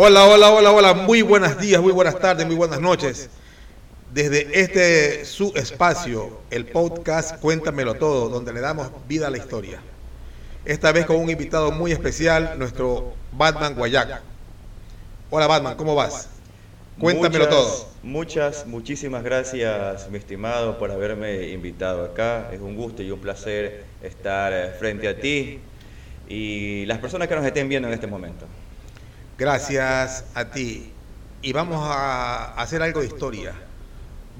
Hola, hola, hola, hola. Muy buenos días, muy buenas tardes, muy buenas noches. Desde este su espacio, el podcast Cuéntamelo Todo, donde le damos vida a la historia. Esta vez con un invitado muy especial, nuestro Batman Guayac. Hola Batman, ¿cómo vas? Cuéntamelo muchas, todo. Muchas, muchísimas gracias, mi estimado, por haberme invitado acá. Es un gusto y un placer estar eh, frente a ti y las personas que nos estén viendo en este momento. Gracias a ti. Y vamos a hacer algo de historia.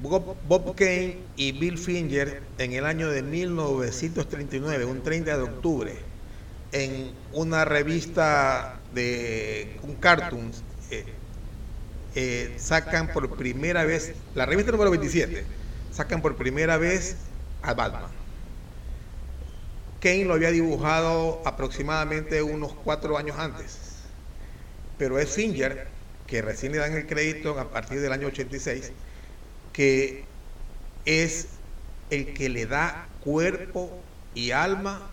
Bob, Kane y Bill Finger en el año de 1939, un 30 de octubre, en una revista de un cartoon, eh, eh, sacan por primera vez, la revista número 27, sacan por primera vez a Batman. Kane lo había dibujado aproximadamente unos cuatro años antes pero es Finger, que recién le dan el crédito a partir del año 86, que es el que le da cuerpo y alma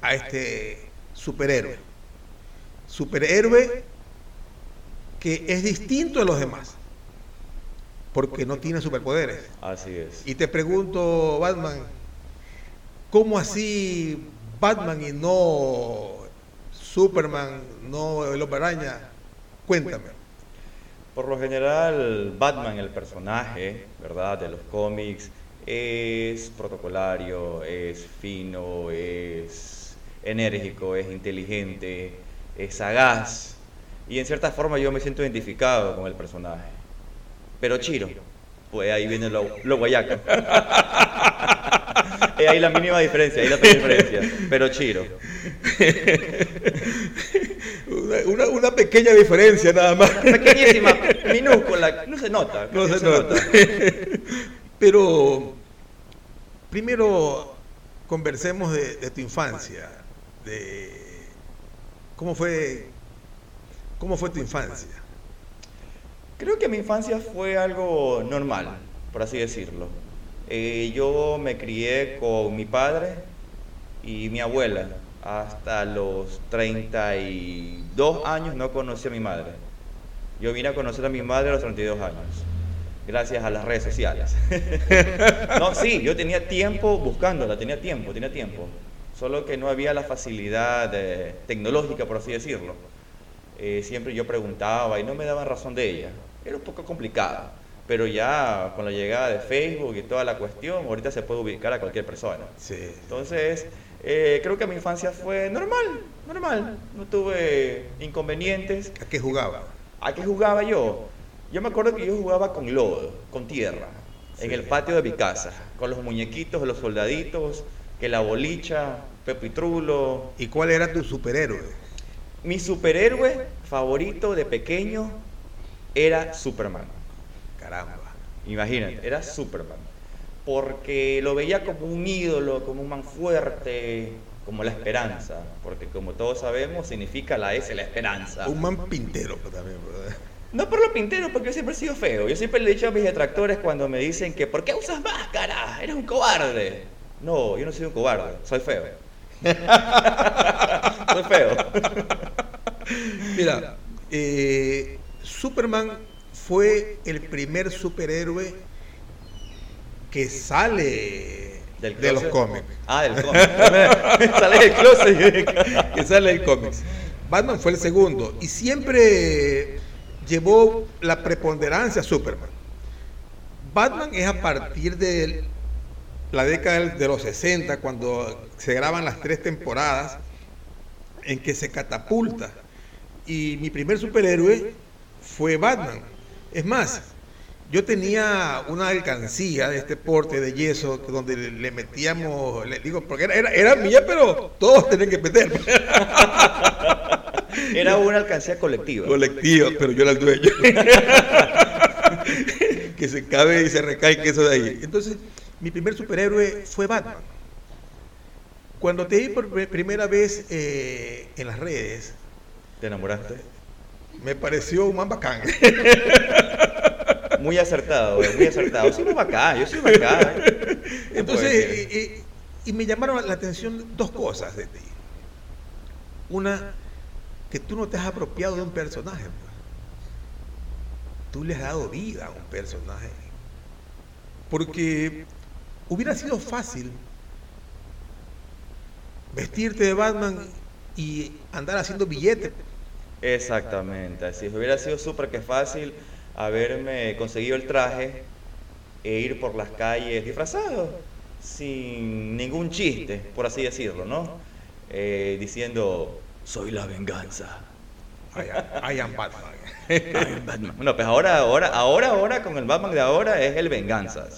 a este superhéroe. Superhéroe que es distinto de los demás, porque no tiene superpoderes. Así es. Y te pregunto, Batman, ¿cómo así Batman y no Superman, no el Hombre Araña? Cuéntame. Por lo general, Batman, el personaje, ¿verdad? De los cómics, es protocolario, es fino, es enérgico, es inteligente, es sagaz. Y en cierta forma yo me siento identificado con el personaje. Pero Chiro, pues ahí viene lo, lo guayaca. ahí la mínima diferencia, ahí la diferencia. Pero Chiro. Una, una, una, pequeña diferencia nada más. Pequeñísima, minúscula, no se nota. No se, se nota. nota. Pero primero conversemos de, de, tu infancia, de cómo fue, cómo fue tu infancia. Creo que mi infancia fue algo normal, por así decirlo. Eh, yo me crié con mi padre y mi abuela hasta los 32 años no conocí a mi madre. Yo vine a conocer a mi madre a los 32 años, gracias a las redes sociales. no, sí, yo tenía tiempo buscándola, tenía tiempo, tenía tiempo. Solo que no había la facilidad eh, tecnológica, por así decirlo. Eh, siempre yo preguntaba y no me daban razón de ella. Era un poco complicado. Pero ya con la llegada de Facebook y toda la cuestión, ahorita se puede ubicar a cualquier persona. Sí. Entonces, eh, creo que mi infancia fue normal, normal. No tuve inconvenientes. ¿A qué jugaba? ¿A qué jugaba yo? Yo me acuerdo que yo jugaba con lodo, con tierra, sí. en el patio de mi casa, con los muñequitos de los soldaditos, que la bolicha, Pepitrulo. ¿Y cuál era tu superhéroe? Mi superhéroe favorito de pequeño era Superman. Caramba. Imagínate, era Superman porque lo veía como un ídolo, como un man fuerte, como la esperanza, porque como todos sabemos significa la S, la esperanza. Un man pintero también, ¿verdad? No por lo pintero, porque yo siempre he sido feo. Yo siempre le he dicho a mis detractores cuando me dicen que ¿por qué usas máscara? Eres un cobarde. No, yo no soy un cobarde, soy feo. soy feo. Mira, eh, Superman fue el primer superhéroe que sale ¿Del de los cómics. Ah, del cómic. sale del closet. que sale del cómics. Batman fue el segundo y siempre llevó la preponderancia a Superman. Batman es a partir de la década de los 60, cuando se graban las tres temporadas, en que se catapulta. Y mi primer superhéroe fue Batman. Es más, yo tenía una alcancía de este porte de yeso donde le, metíamos, le digo, porque era, era, era, mía, pero todos tenían que meter. Era una alcancía colectiva. Colectiva, pero yo era el dueño. que se cabe y se recae que eso de ahí. Entonces, mi primer superhéroe fue Batman. Cuando te vi por primera vez eh, en las redes, ¿te enamoraste? Me pareció un man bacán. Muy acertado, muy acertado. Soy muy bacán, yo soy bacán. Entonces, y, y, y, me llamaron la atención dos cosas de ti. Una, que tú no te has apropiado de un personaje. tú le has dado vida a un personaje. Porque hubiera sido fácil vestirte de Batman y andar haciendo billetes. Exactamente, así hubiera sido súper que fácil haberme conseguido el traje e ir por las calles disfrazado, sin ningún chiste, por así decirlo, ¿no? Eh, diciendo, soy la venganza. I am, Batman. Bueno, pues ahora, ahora, ahora, ahora, con el Batman de ahora es el venganza.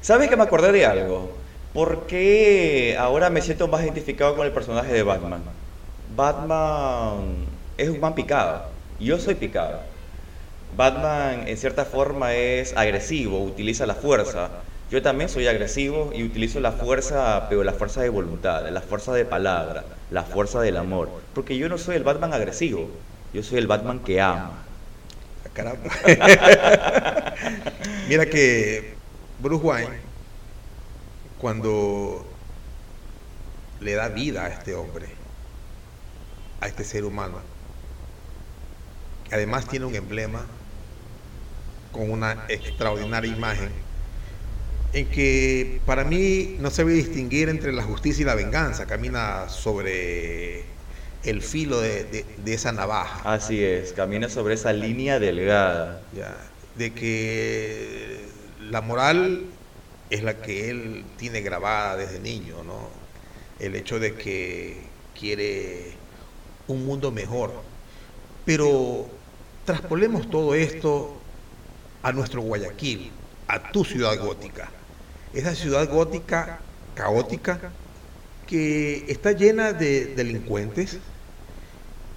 ¿Sabes que me acordé de algo? ¿Por qué ahora me siento más identificado con el personaje de Batman? Batman es un man picado. Yo soy picado. Batman en cierta forma es agresivo, utiliza la fuerza. Yo también soy agresivo y utilizo la fuerza, pero la fuerza de voluntad, la fuerza de palabra, la fuerza del amor. Porque yo no soy el Batman agresivo, yo soy el Batman que ama. Ah, caramba. Mira que Bruce Wayne, cuando le da vida a este hombre, a este ser humano, además tiene un emblema con una extraordinaria imagen, en que para mí no se ve distinguir entre la justicia y la venganza, camina sobre el filo de, esa navaja. Así es, camina sobre esa línea delgada. de que la moral es la que él tiene grabada desde niño, ¿no? El hecho de que quiere un mundo mejor. Pero traspolemos todo esto a nuestro Guayaquil, a tu ciudad gótica. Esa ciudad gótica caótica que está llena de delincuentes,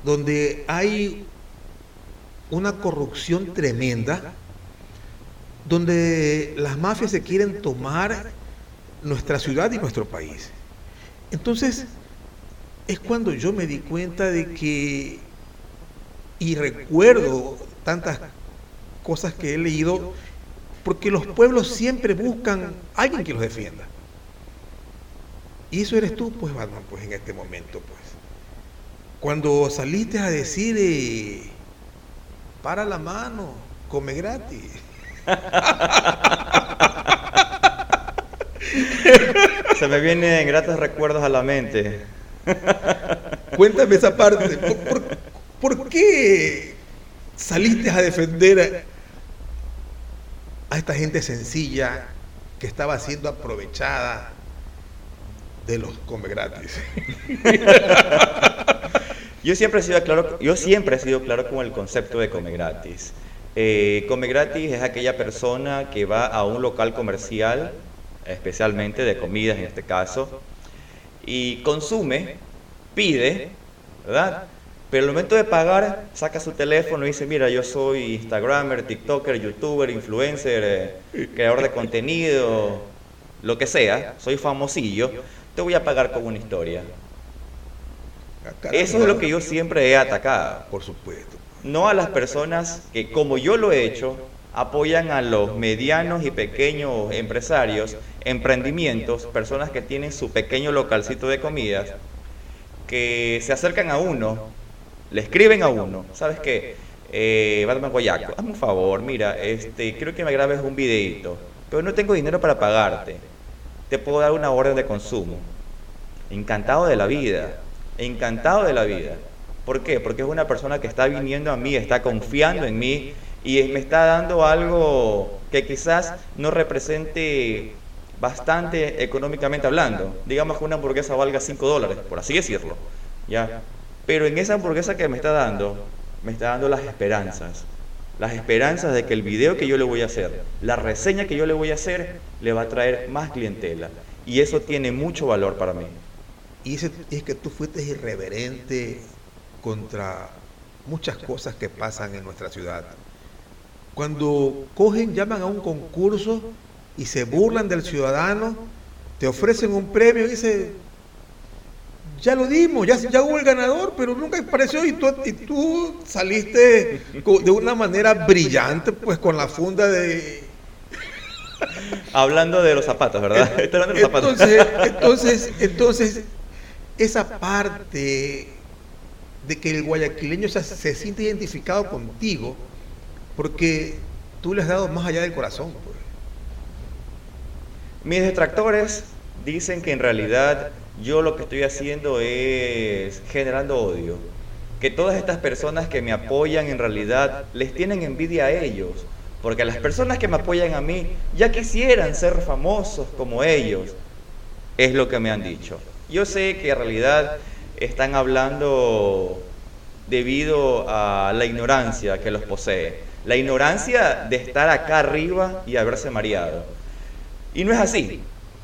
donde hay una corrupción tremenda, donde las mafias se quieren tomar nuestra ciudad y nuestro país. Entonces, es cuando yo me di cuenta de que, y recuerdo tantas cosas que he leído, porque los pueblos siempre buscan a alguien que los defienda. Y eso eres tú, pues, Batman, pues, en este momento, pues. Cuando saliste a decir, eh, para la mano, come gratis. Se me vienen gratos recuerdos a la mente. Cuéntame esa parte. ¿Por, qué saliste a defender a, esta gente sencilla que estaba siendo aprovechada de los come gratis? yo siempre he sido claro, yo siempre he sido claro con el concepto de come gratis. Eh, come gratis es aquella persona que va a un local comercial, especialmente de comidas en este caso, y consume, pide, ¿verdad? Pero al momento de pagar, saca su teléfono y dice, mira, yo soy Instagramer, TikToker, YouTuber, influencer, eh, creador de contenido, lo que sea, soy famosillo, te voy a pagar con una historia. Ah, Eso es lo que yo siempre he atacado. Por supuesto no a las personas que, como yo lo he hecho, apoyan a los medianos y pequeños empresarios, emprendimientos, personas que tienen su pequeño localcito de comidas, que se acercan a uno, le escriben a uno, ¿sabes qué? Eh, Batman Guayaco, hazme un favor, mira, este, quiero que me grabes un videito, pero no tengo dinero para pagarte, te puedo dar una orden de consumo. Encantado de la vida, encantado de la vida. ¿Por qué? Porque es una persona que está viniendo a mí, está confiando en mí y me está dando algo que quizás no represente bastante económicamente hablando. Digamos que una hamburguesa valga 5 dólares, por así decirlo. ¿ya? Pero en esa hamburguesa que me está dando, me está dando las esperanzas. Las esperanzas de que el video que yo le voy a hacer, la reseña que yo le voy a hacer, le va a traer más clientela. Y eso tiene mucho valor para mí. Y es que tú fuiste irreverente contra muchas cosas que pasan en nuestra ciudad. Cuando cogen, llaman a un concurso y se burlan del ciudadano, te ofrecen un premio y dice, ya lo dimos, ya, ya hubo el ganador, pero nunca apareció y tú, y tú saliste de una manera brillante, pues con la funda de... Hablando de los zapatos, ¿verdad? Entonces, entonces, entonces, esa parte de que el guayaquileño se, siente identificado contigo, Porque tú le has dado más allá del corazón. Pues. Mis detractores dicen que en realidad yo lo que estoy haciendo es generando odio. Que todas estas personas que me apoyan en realidad les tienen envidia a ellos. Porque las personas que me apoyan a mí ya quisieran ser famosos como ellos. Es lo que me han dicho. Yo sé que en realidad están hablando debido a la ignorancia que los posee. La ignorancia de estar acá arriba y haberse mareado. Y no es así,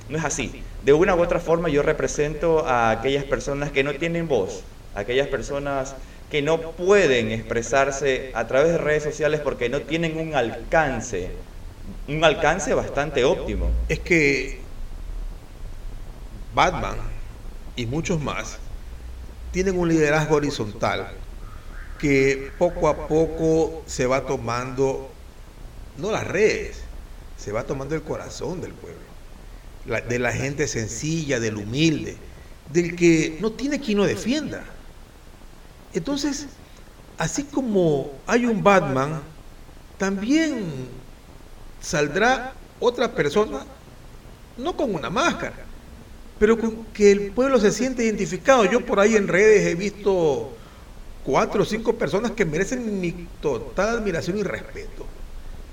no es así. De una u otra forma yo represento a aquellas personas que no tienen voz, aquellas personas que no pueden expresarse a través de redes sociales porque no tienen un alcance, un alcance bastante óptimo. Es que Batman y muchos más tienen un liderazgo horizontal que poco a poco se va tomando, no las redes, se va tomando el corazón del pueblo, de la gente sencilla, del humilde, del que no tiene quien lo defienda. Entonces, así como hay un Batman, también saldrá otra persona, no con una máscara, pero con que el pueblo se siente identificado. Yo por ahí en redes he visto cuatro o cinco personas que merecen mi total admiración y respeto,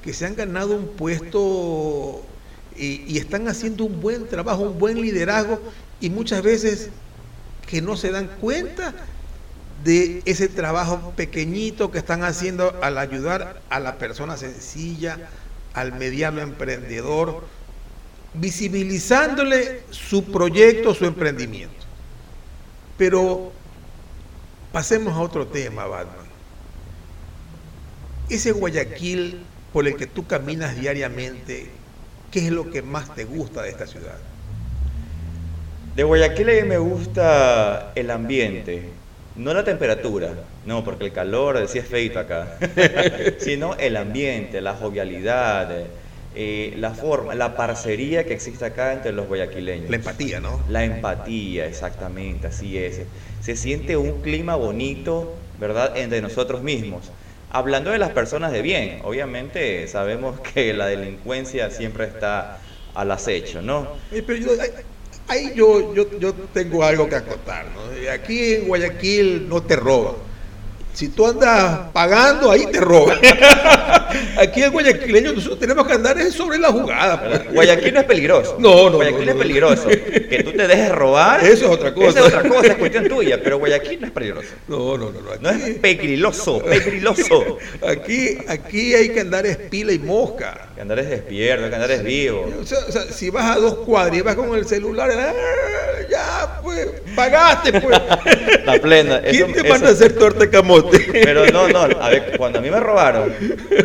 que se han ganado un puesto y, están haciendo un buen trabajo, un buen liderazgo y muchas veces que no se dan cuenta de ese trabajo pequeñito que están haciendo al ayudar a la persona sencilla, al mediano emprendedor, visibilizándole su proyecto, su emprendimiento. Pero pasemos a otro tema, Batman. Ese Guayaquil por el que tú caminas diariamente, ¿qué es lo que más te gusta de esta ciudad? De Guayaquil a mí me gusta el ambiente, no la temperatura, no, porque el calor decía es feito acá, sino el ambiente, la jovialidad, eh, la forma, la parcería que existe acá entre los guayaquileños. La empatía, ¿no? La empatía, exactamente, así es. Se siente un clima bonito, ¿verdad?, entre nosotros mismos. Hablando de las personas de bien, obviamente sabemos que la delincuencia siempre está al acecho, ¿no? Pero Ahí yo, yo, yo tengo algo que acotar. ¿no? Aquí en Guayaquil no te roban. Si tú andas pagando, ahí te roban. Aquí en Guayaquileño nosotros tenemos que andar sobre la jugada. Pues. Guayaquil no es peligroso. No, no. Guayaquil no, es peligroso. Que tú te dejes robar. Eso es otra cosa. Eso es otra cosa, es cuestión tuya. Pero Guayaquil no es peligroso. No, no, no. No, no es peligroso, peligroso. Aquí, aquí hay que andar espila y mosca. Que andar es despierto, que andar es vivo. O sea, o sea, si vas a dos cuadras y vas con el celular, ¡ah! ya, pues, pagaste, pues. La plena. ¿Quién te manda a hacer torta camote? Pero no, no, a ver, cuando a mí me robaron,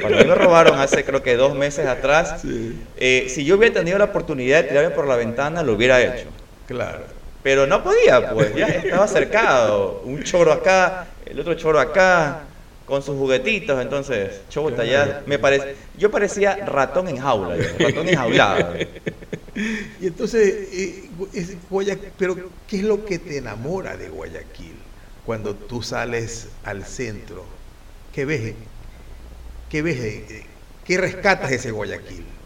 cuando a mí me robaron hace creo que dos meses atrás, eh, si yo hubiera tenido la oportunidad de tirarme por la ventana, lo hubiera hecho. Claro. Pero no podía, pues, ya estaba cercado. Un choro acá, el otro choro acá, con sus juguetitos, entonces, chota, ya me parece, yo parecía ratón en jaula, ratón enjaulado. Y entonces, eh, pero ¿qué es lo que te enamora de Guayaquil? Cuando tú sales al centro? ¿Qué ves? ¿Qué ves? ¿Qué rescatas ese Guayaquil?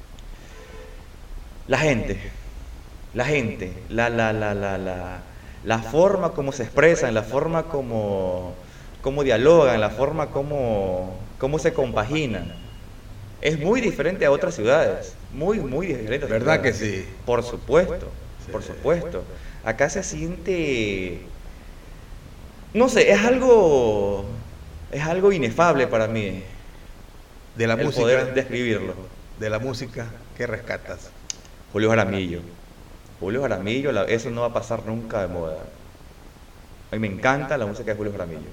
La gente, la gente, la, la, la, la, la, la forma como se expresan, la forma como, como dialogan, la forma como, como se compaginan. Es muy diferente a otras ciudades, muy, muy diferente. ¿Verdad que sí? Por supuesto, por supuesto. Acá se siente no sé, es algo, es algo inefable para mí. De la el música. Poder describirlo. De la música, ¿qué rescatas? Julio Jaramillo. Julio Jaramillo, eso no va a pasar nunca de moda. A mí me encanta la música de Julio Jaramillo.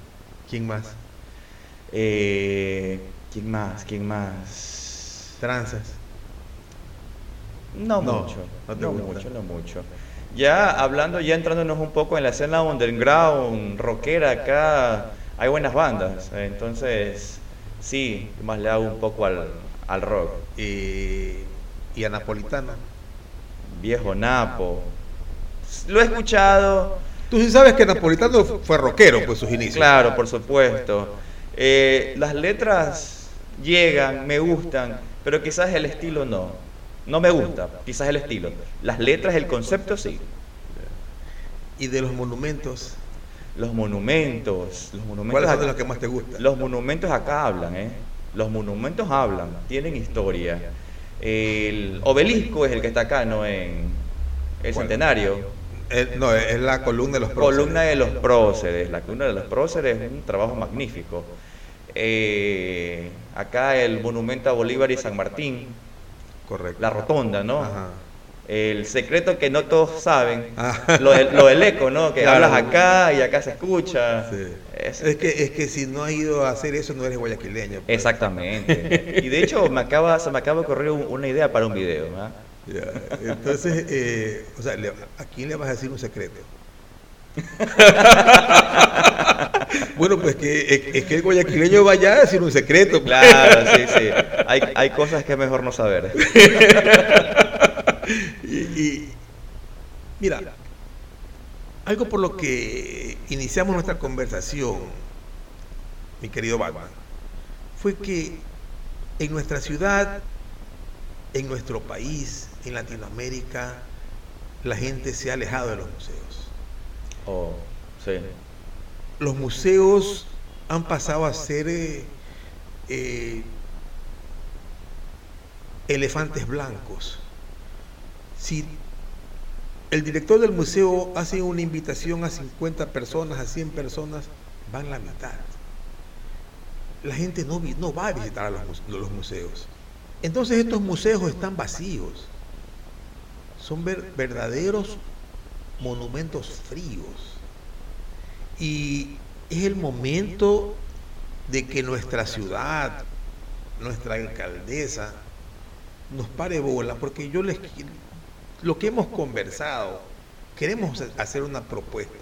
¿Quién más? Eh, ¿Quién más? ¿Quién más? Tranzas. No, mucho. No, mucho, no mucho. Ya hablando, ya entrándonos un poco en la escena underground, rockera, acá hay buenas bandas. Entonces, sí, más le hago un poco al, rock. ¿Y, ¿Y a Napolitano? Viejo Napo. Lo he escuchado. Tú sí sabes que Napolitano fue rockero, pues sus inicios. Claro, por supuesto. Eh, las letras llegan, me gustan, pero quizás el estilo no. No me gusta, quizás el estilo. Las letras, el concepto sí. ¿Y de los monumentos? Los monumentos, los monumentos. ¿Cuáles son de los que más te gustan? Los monumentos acá hablan, ¿eh? Los monumentos hablan, tienen historia. El obelisco es el que está acá, ¿no? En el centenario. no, es la columna de los próceres. Columna de los próceres. La columna de los próceres es un trabajo magnífico. Eh, acá el monumento a Bolívar y San Martín. Correcto. La rotonda, ¿no? Ajá. El secreto que no todos saben, ah. lo, del eco, ¿no? Que hablas acá y acá se escucha. Es, que, es que si no has ido a hacer eso no eres guayaquileño. Pues. Exactamente. y de hecho me acaba, se me acaba de ocurrir una idea para un video. Entonces, eh, o sea, ¿a quién le vas a decir un secreto? bueno, pues que, es que el guayaquileño vaya a decir un secreto. Claro, sí, sí. Hay, hay cosas que es mejor no saber. y, mira, algo por lo que iniciamos nuestra conversación, mi querido Batman, fue que en nuestra ciudad, en nuestro país, en Latinoamérica, la gente se ha alejado de los museos. Oh, sí. Los museos han pasado a ser eh, eh, elefantes blancos si el director del museo hace una invitación a 50 personas, a 100 personas, van la mitad. La gente no, va a visitar los, museos. Entonces estos museos están vacíos. Son verdaderos monumentos fríos. Y es el momento de que nuestra ciudad, nuestra alcaldesa, nos pare bola, porque yo les lo que hemos conversado, queremos hacer una propuesta.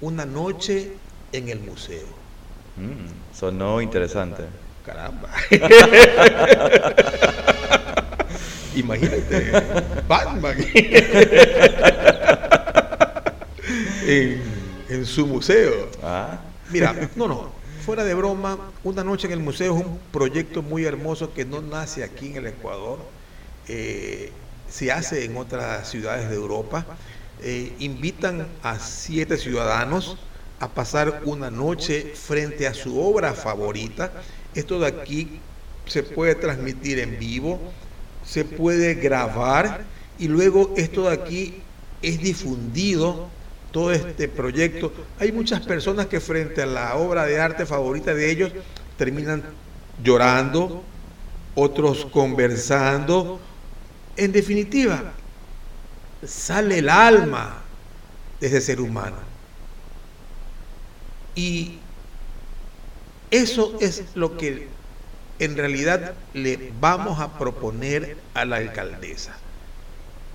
Una noche en el museo. Mm, sonó interesante. Caramba. Imagínate, Batman en, su museo. Ah. Mira, no, no, fuera de broma, una noche en el museo es un proyecto muy hermoso que no nace aquí en el Ecuador. Eh, se hace en otras ciudades de Europa. Eh, invitan a siete ciudadanos a pasar una noche frente a su obra favorita. Esto de aquí se puede transmitir en vivo, se puede grabar y luego esto de aquí es difundido, todo este proyecto. Hay muchas personas que frente a la obra de arte favorita de ellos terminan llorando, otros conversando, en definitiva, sale el alma de ese ser humano. Y eso es lo que en realidad le vamos a proponer a la alcaldesa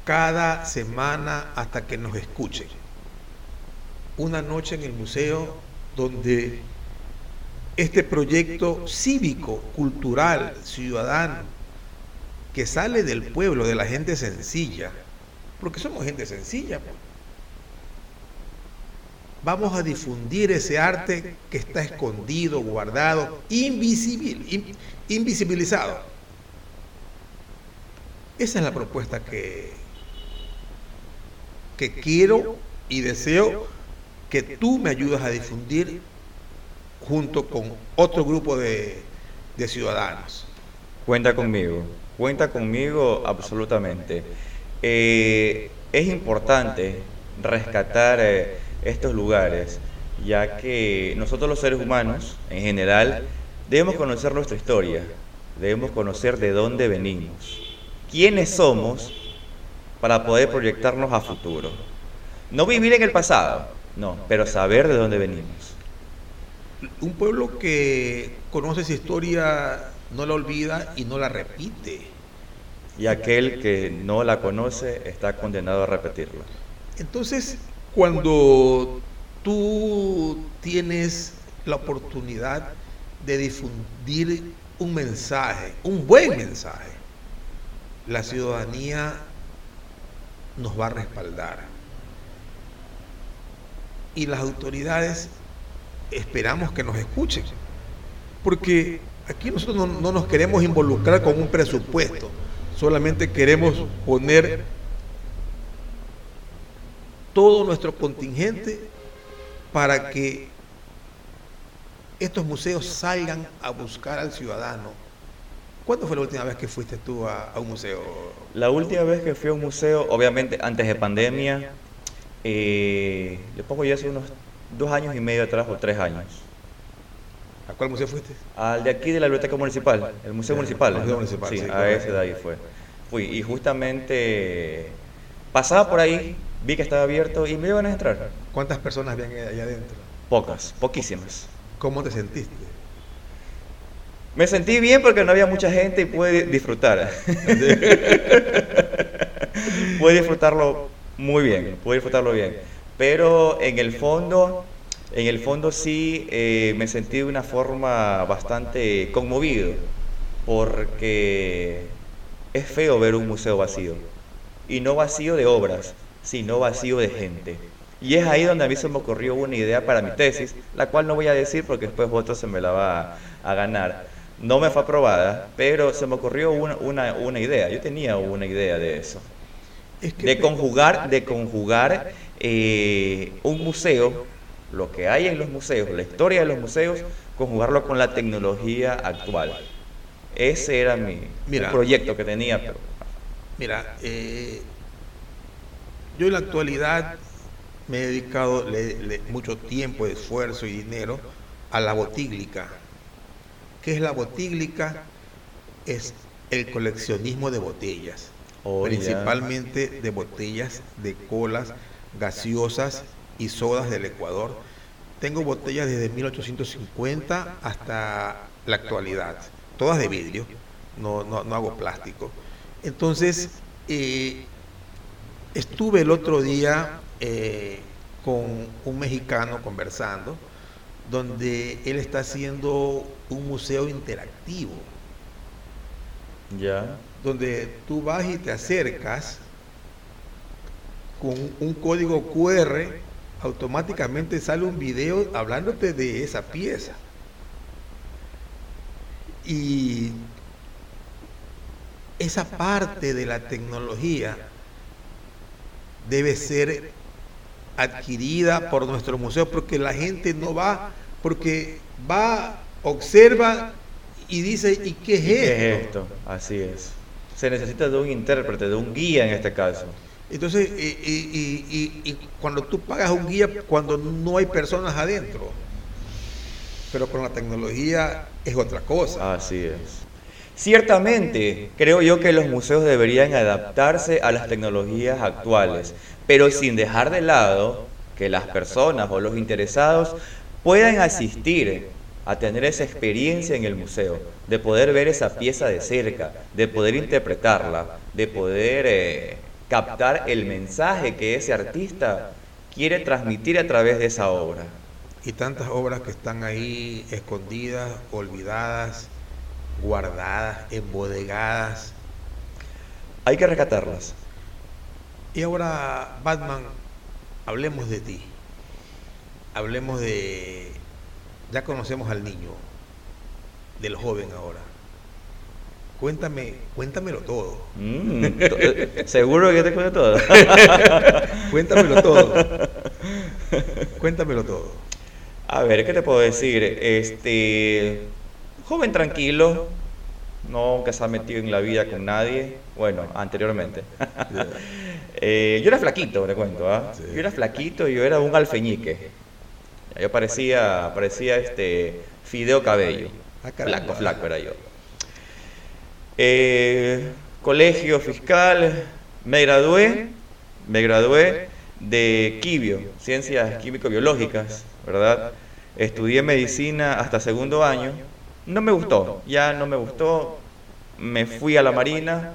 cada semana hasta que nos escuchen. Una noche en el museo donde este proyecto cívico, cultural, ciudadano, que sale del pueblo, de la gente sencilla, porque somos gente sencilla. Pues. Vamos a difundir ese arte que está escondido, guardado, invisible, invisibilizado. Esa es la propuesta que, que quiero y deseo que tú me ayudas a difundir junto con otro grupo de, de ciudadanos. Cuenta conmigo. Cuenta conmigo absolutamente. Eh, es importante rescatar eh, estos lugares, ya que nosotros los seres humanos, en general, debemos conocer nuestra historia, debemos conocer de dónde venimos, quiénes somos para poder proyectarnos a futuro. No vivir en el pasado, no, pero saber de dónde venimos. Un pueblo que conoce su historia no la olvida y no la repite. Y aquel que no la conoce está condenado a repetirla. Entonces, cuando tú tienes la oportunidad de difundir un mensaje, un buen mensaje, la ciudadanía nos va a respaldar. Y las autoridades esperamos que nos escuchen, porque aquí nosotros no, no nos queremos involucrar con un presupuesto, solamente queremos poner todo nuestro contingente para que estos museos salgan a buscar al ciudadano. ¿Cuándo fue la última vez que fuiste tú a, a un museo? La última vez que fui a un museo, obviamente antes de pandemia, eh, le pongo ya hace unos dos años y medio atrás o tres años. ¿A cuál museo fuiste? Al de aquí de la biblioteca municipal, el museo municipal. el museo municipal, Sí, sí, a ese de ahí fue. Fui y justamente pasaba por ahí, vi que estaba abierto y me iban a entrar. ¿Cuántas personas habían allá adentro? Pocas, poquísimas. ¿Cómo te sentiste? Me sentí bien porque no había mucha gente y pude disfrutar. pude disfrutarlo muy bien, pude disfrutarlo bien. Pero en el fondo, en el fondo sí eh, me sentí de una forma bastante conmovido porque es feo ver un museo vacío. Y no vacío de obras, sino vacío de gente. Y es ahí donde a mí se me ocurrió una idea para mi tesis, la cual no voy a decir porque después otro se me la va a, ganar. No me fue aprobada, pero se me ocurrió una idea. Yo tenía una idea de eso. Es que De conjugar, de conjugar eh, un museo, lo que hay en los museos, la historia de los museos, conjugarlo con la tecnología actual. Ese era mi Mira. proyecto que tenía. pero- Mira, eh, yo en la actualidad me he dedicado le- le- mucho tiempo, esfuerzo y dinero a la botíglica. ¿Qué es la botíglica? Es el coleccionismo de botellas, Oh, principalmente de botellas de colas gaseosas y sodas del Ecuador. Tengo botellas desde 1850 hasta la actualidad, todas de vidrio, no, no, no hago plástico. Entonces, eh, estuve el otro día eh, con un mexicano conversando, donde él está haciendo un museo interactivo, Donde tú vas y te acercas con un código QR, automáticamente sale un video hablándote de esa pieza. Y esa parte de la tecnología debe ser adquirida por nuestro museo porque la gente no va, porque va, observa y dice, ¿y qué es ¿Qué esto? es esto? Así es. Se necesita de un intérprete, de un guía en este caso. Entonces, y- y cuando tú pagas un guía, cuando no hay personas adentro, pero con la tecnología es otra cosa. Así es. Ciertamente, creo yo que los museos deberían adaptarse a las tecnologías actuales, pero sin dejar de lado que las personas o los interesados puedan asistir a tener esa experiencia en el museo, de poder ver esa pieza de cerca, de poder interpretarla, de poder eh, captar el mensaje que ese artista quiere transmitir a través de esa obra. Y tantas obras que están ahí escondidas, olvidadas, guardadas, embodegadas. Hay que rescatarlas. Y ahora, Batman, hablemos de ti. Hablemos de... Ya conocemos al niño, del joven ahora. Cuéntame, cuéntamelo todo. Mm, eh, Seguro que te cuento todo. Cuéntamelo todo. Cuéntamelo todo. A ver, ¿qué te puedo decir? Este, joven tranquilo, no que se ha metido en la vida con nadie. Bueno, anteriormente. Eh, yo era flaquito, te cuento. Sí. Yo era flaquito y yo era un alfeñique. Yo parecía, parecía este Fideo Cabello. Ah. Flaco, flaco era yo. Eh, colegio fiscal, me gradué, me gradué de Quibio, Ciencias Químico-Biológicas, ¿verdad? Estudié medicina hasta segundo año. No me gustó, ya no me gustó. Me fui a la Marina,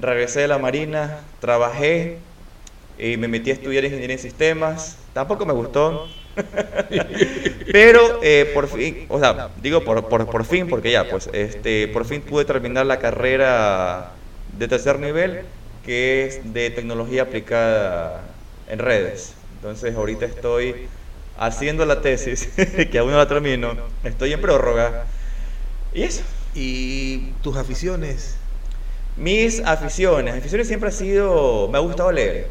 regresé de la Marina, trabajé y me metí a estudiar ingeniería en sistemas. Tampoco me gustó. Pero eh, por fin, o sea, digo por, por, por fin, porque ya, pues, este, por fin pude terminar la carrera de tercer nivel, que es de tecnología aplicada en redes. Entonces, ahorita estoy haciendo la tesis, que aún no la termino, estoy en prórroga. ¿Y eso? ¿Y tus aficiones? Mis aficiones. Aficiones siempre ha sido. Me ha gustado leer.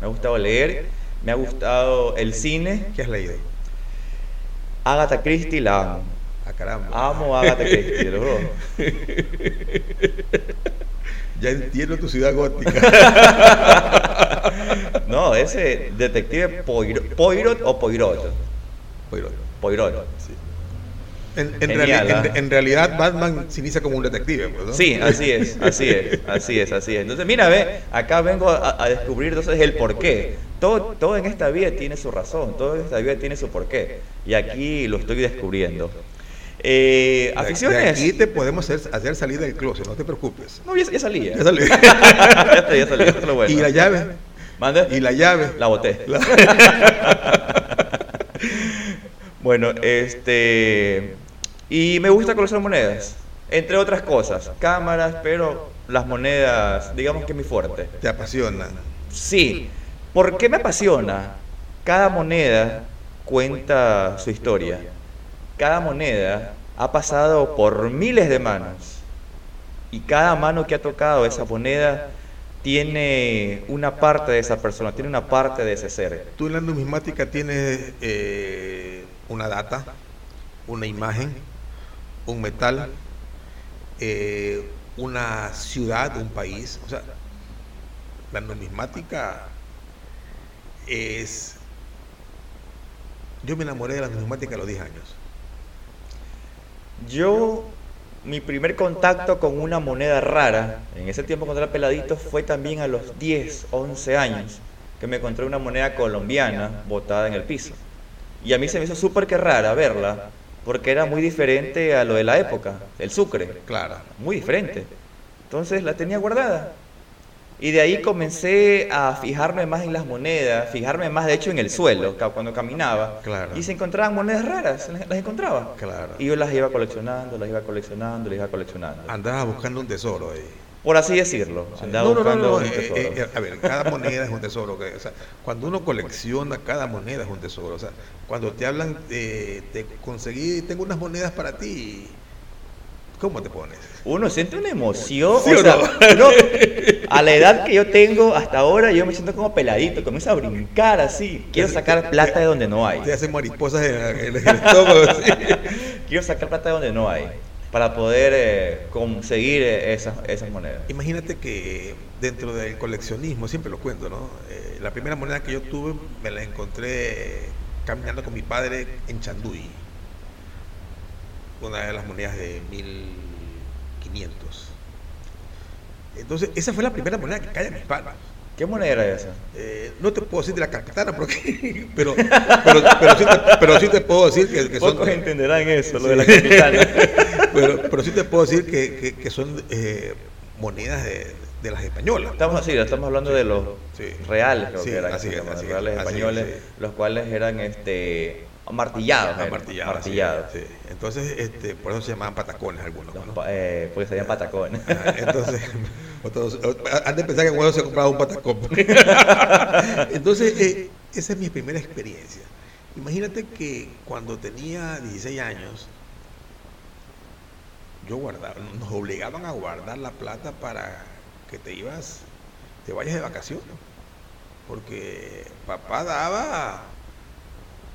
Me ha gustado leer. Me ha gustado el cine. ¿Qué has leído? Agatha Christie la amo. Ah, caramba. Amo a Agatha Christie, lo juro. Ya entiendo tu ciudad gótica. No, ese detective Poirot, Poirot o Poirot. Poirot. Poirot. Sí. En, en Genial, reali- ¿ah? en- en realidad Batman se inicia como un detective, pues, ¿no? Sí, así es, así es, así es, así es. Entonces, mira, ve, acá vengo a, a descubrir entonces el porqué. Todo, todo en esta vida tiene su razón, todo en esta vida tiene su porqué. Y aquí lo estoy descubriendo. Eh, De- ¿Aficiones? Aquí te podemos hacer, hacer salir del closet, no te preocupes. No, ya, ya salía. Ya salió. ya ya salió, eso es lo bueno. Y la llave. ¿Mande? Y la llave. La boté. bueno, este. Y me gusta coleccionar monedas. Entre otras cosas. Cámaras, pero las monedas, digamos que es mi fuerte. Te apasiona. Sí. ¿Por qué me apasiona? Cada moneda cuenta su historia. Cada moneda ha pasado por miles de manos. Y cada mano que ha tocado esa moneda tiene una parte de esa persona, tiene una parte de ese ser. Tú en la numismática tienes eh, una data, una imagen, un metal, eh, una ciudad, un país. O sea, la numismática es... Yo me enamoré de la numismática a los 10 años. Yo, mi primer contacto con una moneda rara, en ese tiempo cuando era peladito, fue también a los 10, 11 años, que me encontré una moneda colombiana botada en el piso. Y a mí se me hizo súper que rara verla, porque era muy diferente a lo de la época, el sucre, Claro. muy diferente. Entonces la tenía guardada. Y de ahí comencé a fijarme más en las monedas, fijarme más de hecho en el suelo, cuando caminaba. Claro. Y se encontraban monedas raras, las encontraba. Claro. Y yo las iba coleccionando, las iba coleccionando, las iba coleccionando. Andabas buscando un tesoro ahí. Por así decirlo, andaba No, no, no, no, eh, eh, eh, a ver, cada moneda es un tesoro. o sea, cuando uno colecciona, cada moneda es un tesoro. O sea, cuando te hablan, eh, te conseguí, tengo unas monedas para ti, ¿cómo te pones? Uno siente una emoción, ¿Sí o o sea, no? uno, a la edad que yo tengo hasta ahora, yo me siento como peladito, comienzo a brincar así. Quiero sacar plata de donde no hay. Te hacen mariposas en, el estómago. Quiero sacar plata de donde no hay, para poder eh, conseguir eh, esas, monedas. Imagínate que dentro del coleccionismo, siempre lo cuento, ¿no? Eh, la primera moneda que yo tuve me la encontré caminando con mi padre en Chanduy. Una de las monedas de 1500. Entonces, esa fue la primera moneda que cae en mis manos. ¿Qué moneda era esa? Eh, no te puedo decir de la capitana, porque, pero, pero, pero, sí te, pero sí te puedo decir que, que son... Pocos entenderán eso, lo de la Sí. capitana. pero, pero sí te puedo decir que, que- que son eh, monedas de, de las españolas. Estamos así, estamos hablando de los reales, creo que eran, así reales españoles, los cuales eran este martillados, es, martillados. sí. Entonces, este, por eso se llamaban patacones algunos. Eh, porque serían patacones. Entonces, otros- antes de pensar que en huevo se compraba un patacón. Entonces, eh, esa es mi primera experiencia. Imagínate que cuando tenía 16 años, yo guardaba, nos obligaban a guardar la plata para que te ibas, te vayas de vacaciones. Porque papá daba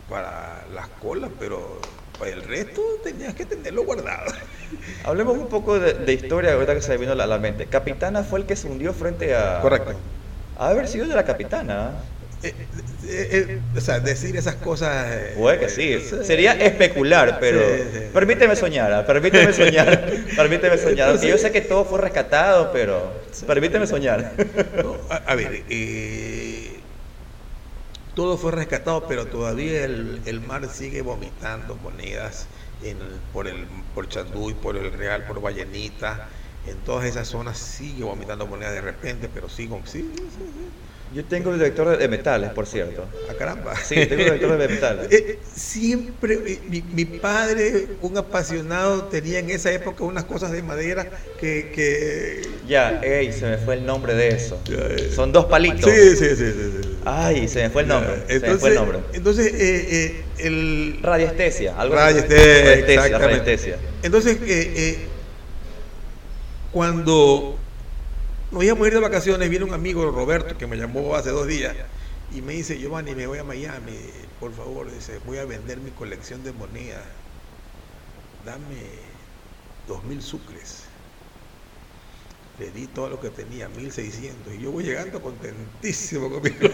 para las colas, pero para el resto tenías que tenerlo guardado. Hablemos un poco de, de historia ahorita que se me vino a la, mente. Capitana fue el que se hundió frente a... Correcto. A haber sido de la Capitana. Eh, eh, eh, o sea, decir esas cosas. eh, Puede que sí. eh, Sería especular, pero Sí, sí. permíteme soñar, ah, permíteme soñar, permíteme soñar. Aunque yo sé que todo fue rescatado, pero permíteme soñar. no, a, a ver, eh, todo fue rescatado, pero todavía el, el mar sigue vomitando monedas en por el por Chanduy, por el Real, por Vallenita. En todas esas zonas sigue vomitando monedas de repente, pero sigo, sí, sí, sí, Yo tengo el detector de metales, por cierto. a caramba. Sí, tengo el detector de metales. Eh, siempre, eh, mi, mi padre, un apasionado, tenía en esa época unas cosas de madera que... que Ya, ey, se me fue el nombre de eso. Eh. Son dos palitos. sí, sí, sí, sí, sí. Ay, se me fue el nombre. Entonces, se me fue el nombre. Entonces, eh, eh, el... Radiestesia, algo Radiestesia, Radiestesia, exactamente. radiestesia. Entonces, eh, eh, cuando nos íbamos a ir de vacaciones, viene un amigo, Roberto, que me llamó hace dos días y me dice, Giovanni, me voy a Miami, por favor, dice, voy a vender mi colección de monedas, dame dos mil sucres. Le di todo lo que tenía, 1600, y yo voy llegando contentísimo conmigo.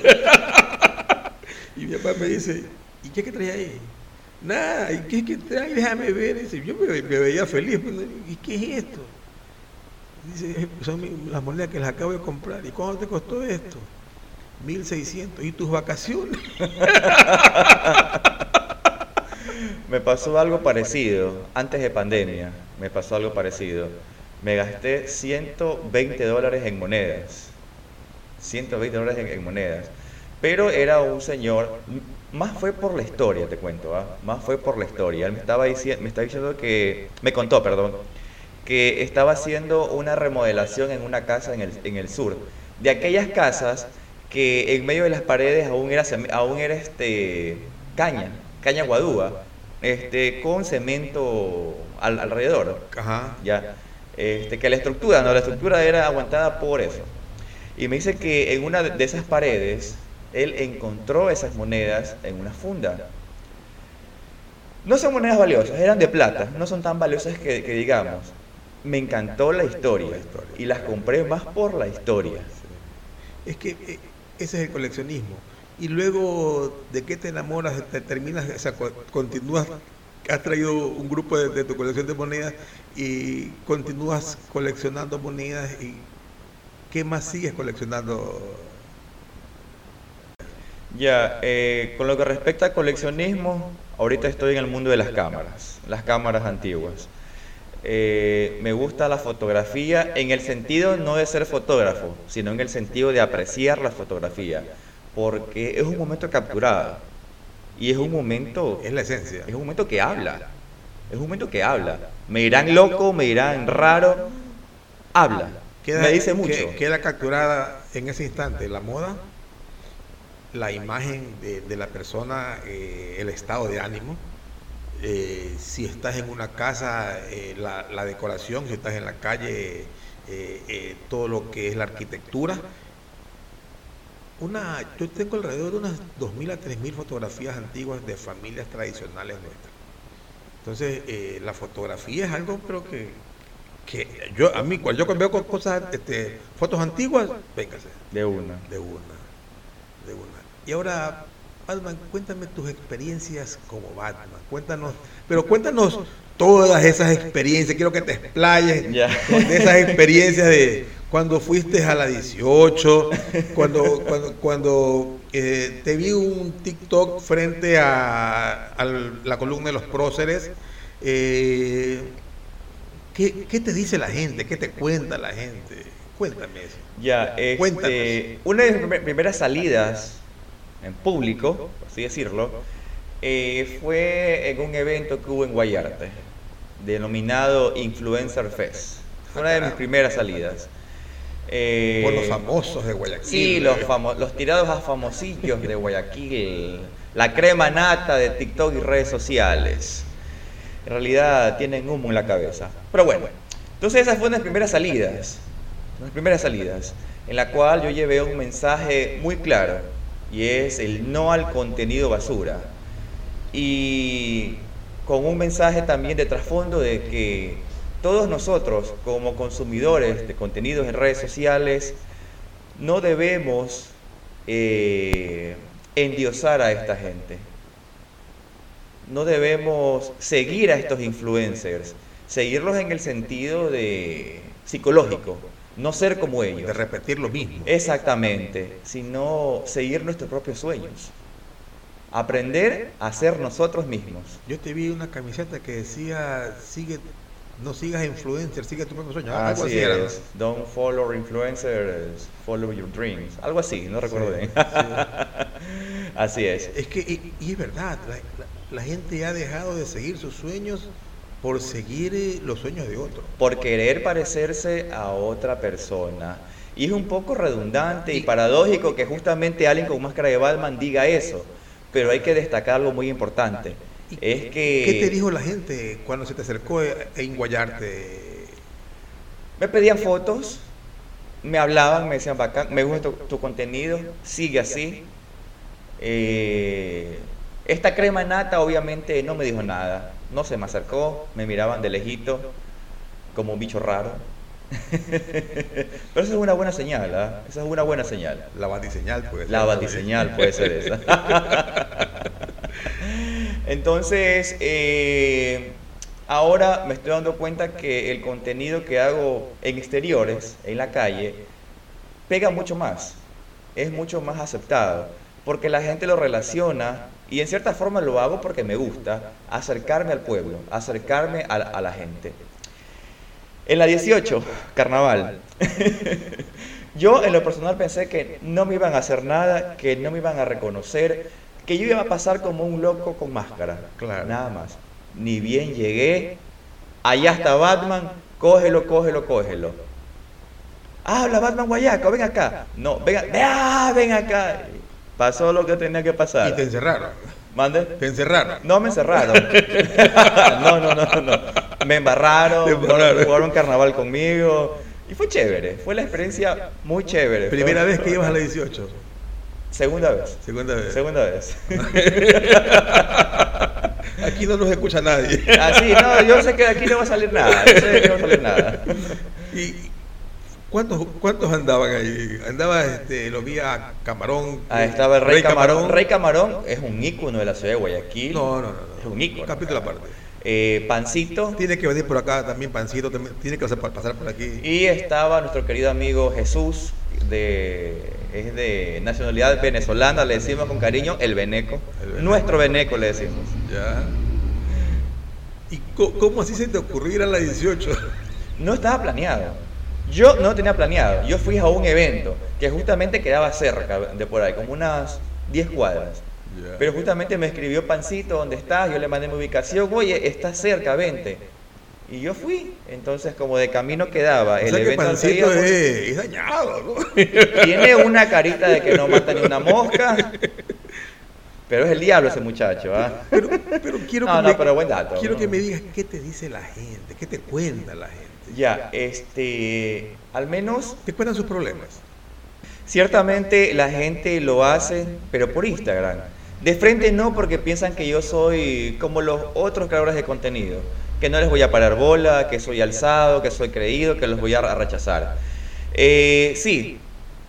y mi papá me dice, ¿y qué que trae ahí? Nada, ¿y qué que trae? Déjame ver. Dice, yo me, veía feliz. pues, ¿Y qué es esto? Dice, son las monedas que las acabo de comprar. ¿Y cuánto te costó esto? 1600. ¿Y tus vacaciones? Me pasó algo parecido, antes de pandemia, me pasó algo parecido. Me gasté 120 dólares en monedas. 120 dólares en, en monedas. Pero era un señor, más fue por la historia, te cuento, ¿ah? más fue por la historia. Él me estaba, diciendo, me estaba diciendo que, me contó, perdón, que estaba haciendo una remodelación en una casa en el, en el sur. De aquellas casas que en medio de las paredes aún era, aún era este, caña, caña guadúa, este, con cemento al- alrededor. Ajá. Ya. Este, que la estructura, no, la estructura era aguantada por eso. Y me dice que en una de esas paredes él encontró esas monedas en una funda. No son monedas valiosas, eran de plata, no son tan valiosas que, que digamos. Me encantó la historia, y las compré más por la historia. Es que eh, ese es el coleccionismo. Y luego, ¿de qué te enamoras? Te terminas, o sea, co- continúas, has traído un grupo de, de tu colección de monedas y continúas coleccionando monedas y ¿qué más sigues coleccionando? Ya, eh, con lo que respecta a coleccionismo, ahorita estoy en el mundo de las cámaras, las cámaras antiguas. Eh, me gusta la fotografía en el sentido no de ser fotógrafo, sino en el sentido de apreciar la fotografía, porque es un momento capturado y es un momento, Es la esencia. es un momento que habla, es un momento que habla. Me dirán loco, me dirán raro, habla, me dice mucho. que- Queda capturada en ese instante la moda, la imagen de, de la persona, eh, el estado de ánimo. eh, si estás en una casa, eh, la, la decoración, si estás en la calle, todo lo que es la arquitectura. Una, yo tengo alrededor de unas 2.000 a 3.000 fotografías antiguas de familias tradicionales nuestras. Entonces, eh, la fotografía es algo, pero que, que yo, a mí, cuando yo veo co- cosas, este, fotos antiguas, véngase, De una. de una, de una. Y ahora, Batman, cuéntame tus experiencias como Batman. Cuéntanos, pero cuéntanos todas esas experiencias. Quiero que te explayes Ya. de esas experiencias de cuando fuiste a la 18, cuando, cuando, cuando eh, te vi un TikTok frente a, a la columna de los próceres. eh, ¿qué, qué te dice la gente? ¿Qué te cuenta la gente? Cuéntame eso. Ya, este, Cuéntanos. una de mis primer- primeras salidas en público, por así decirlo, eh, fue en un evento que hubo en Guayarte, denominado Influencer Fest. Fue una de mis primeras salidas. Eh, Por los famosos de Guayaquil. Sí, los, famo- los tirados a famosillos de Guayaquil, la crema nata de TikTok y redes sociales. En realidad tienen humo en la cabeza. Pero bueno, entonces esas fueron las primeras salidas, las primeras salidas, en la cual yo llevé un mensaje muy claro y es el no al contenido basura. Y con un mensaje también de trasfondo de que todos nosotros como consumidores de contenidos en redes sociales no debemos eh, endiosar a esta gente. No debemos seguir a estos influencers, seguirlos en el sentido de psicológico, no ser como ellos. De repetir lo mismo. Exactamente, sino seguir nuestros propios sueños. Aprender a ser nosotros mismos. Yo te vi una camiseta que decía, sigue, no sigas influencers, sigue tu propio sueño. Ah, Algo Así así era, ¿no? Don't follow influencers, follow your dreams. Algo así, no recuerdo Sí, bien. sí. Así es. Es que, y, y es verdad, la, la- la gente ha dejado de seguir sus sueños por seguir eh, los sueños de otro. Por querer parecerse a otra persona. Y es un poco redundante y paradójico que justamente alguien con máscara de Batman diga eso. Pero hay que destacar algo muy importante. Es que... ¿Qué te dijo la gente cuando se te acercó a enguayarte? Me pedían fotos, me hablaban, me decían, bacán, me gusta tu, contenido, sigue así. Eh, esta crema nata obviamente no me dijo nada, no se me acercó, me miraban de lejito como un bicho raro. Pero esa es una buena señal, ¿ah? Esa es una buena señal. La batiseñal puede ser. La batiseñal puede ser esa. Entonces, eh, ahora me estoy dando cuenta que el contenido que hago en exteriores, en la calle, pega mucho más, es mucho más aceptado, porque la gente lo relaciona y en cierta forma lo hago porque me gusta acercarme al pueblo, acercarme a, la gente. En la 18, carnaval. yo en lo personal pensé que no me iban a hacer nada, que no me iban a reconocer, que yo iba a pasar como un loco con máscara. Claro. Nada más. Ni bien llegué, allá está Batman, cógelo, cógelo, cógelo. Habla Batman Guayaco, ven acá. No, ven, ah, ven acá. Pasó lo que tenía que pasar. Y te encerraron. ¿Mande? ¿Te encerraron? No me encerraron. no, no, no, no. Me embarraron, jugaron carnaval conmigo. Y fue chévere, fue la experiencia muy chévere. ¿Primera vez que ibas a la 18? Segunda vez. Segunda vez. Segunda vez. aquí no nos escucha nadie. Así, ah, no, yo sé que de aquí no va a salir nada. Yo sé que no va a salir nada. ¿Y cuántos, cuántos andaban ahí? Andaba, este, lo vi a Camarón. Ah, estaba el Rey, Camarón. Rey Camarón es un ícono de la ciudad de Guayaquil. No, no, no. Es un ícono. Capítulo aparte. Eh, Pancito. Tiene que venir por acá también, Pancito, tiene que pasar por aquí. Y estaba nuestro querido amigo Jesús, de es de nacionalidad venezolana, le decimos con cariño el Beneco. Nuestro Beneco le decimos. Ya. ¿Y cómo así se te ocurrió ir a la 18? No estaba planeado. Yo no tenía planeado. Yo fui a un evento que justamente quedaba cerca de por ahí, como unas 10 cuadras. Pero justamente me escribió Pancito, ¿dónde estás? Yo le mandé mi ubicación, oye, está cerca, vente. Y yo fui, entonces como de camino quedaba. el evento que Pancito es, dañado, ¿no? Tiene una carita de que no mata ni una mosca. Pero es el diablo ese muchacho, ¿ah? Pero, pero quiero, que me, pero buen dato, quiero que me digas qué te dice la gente, qué te cuenta la gente. Ya, este, al menos... ¿Te cuentan sus problemas? Ciertamente la gente lo hace, pero por Instagram. De frente no, porque piensan que yo soy como los otros creadores de contenido que no les voy a parar bola, que soy alzado, que soy creído, que los voy a rechazar. Eh, sí,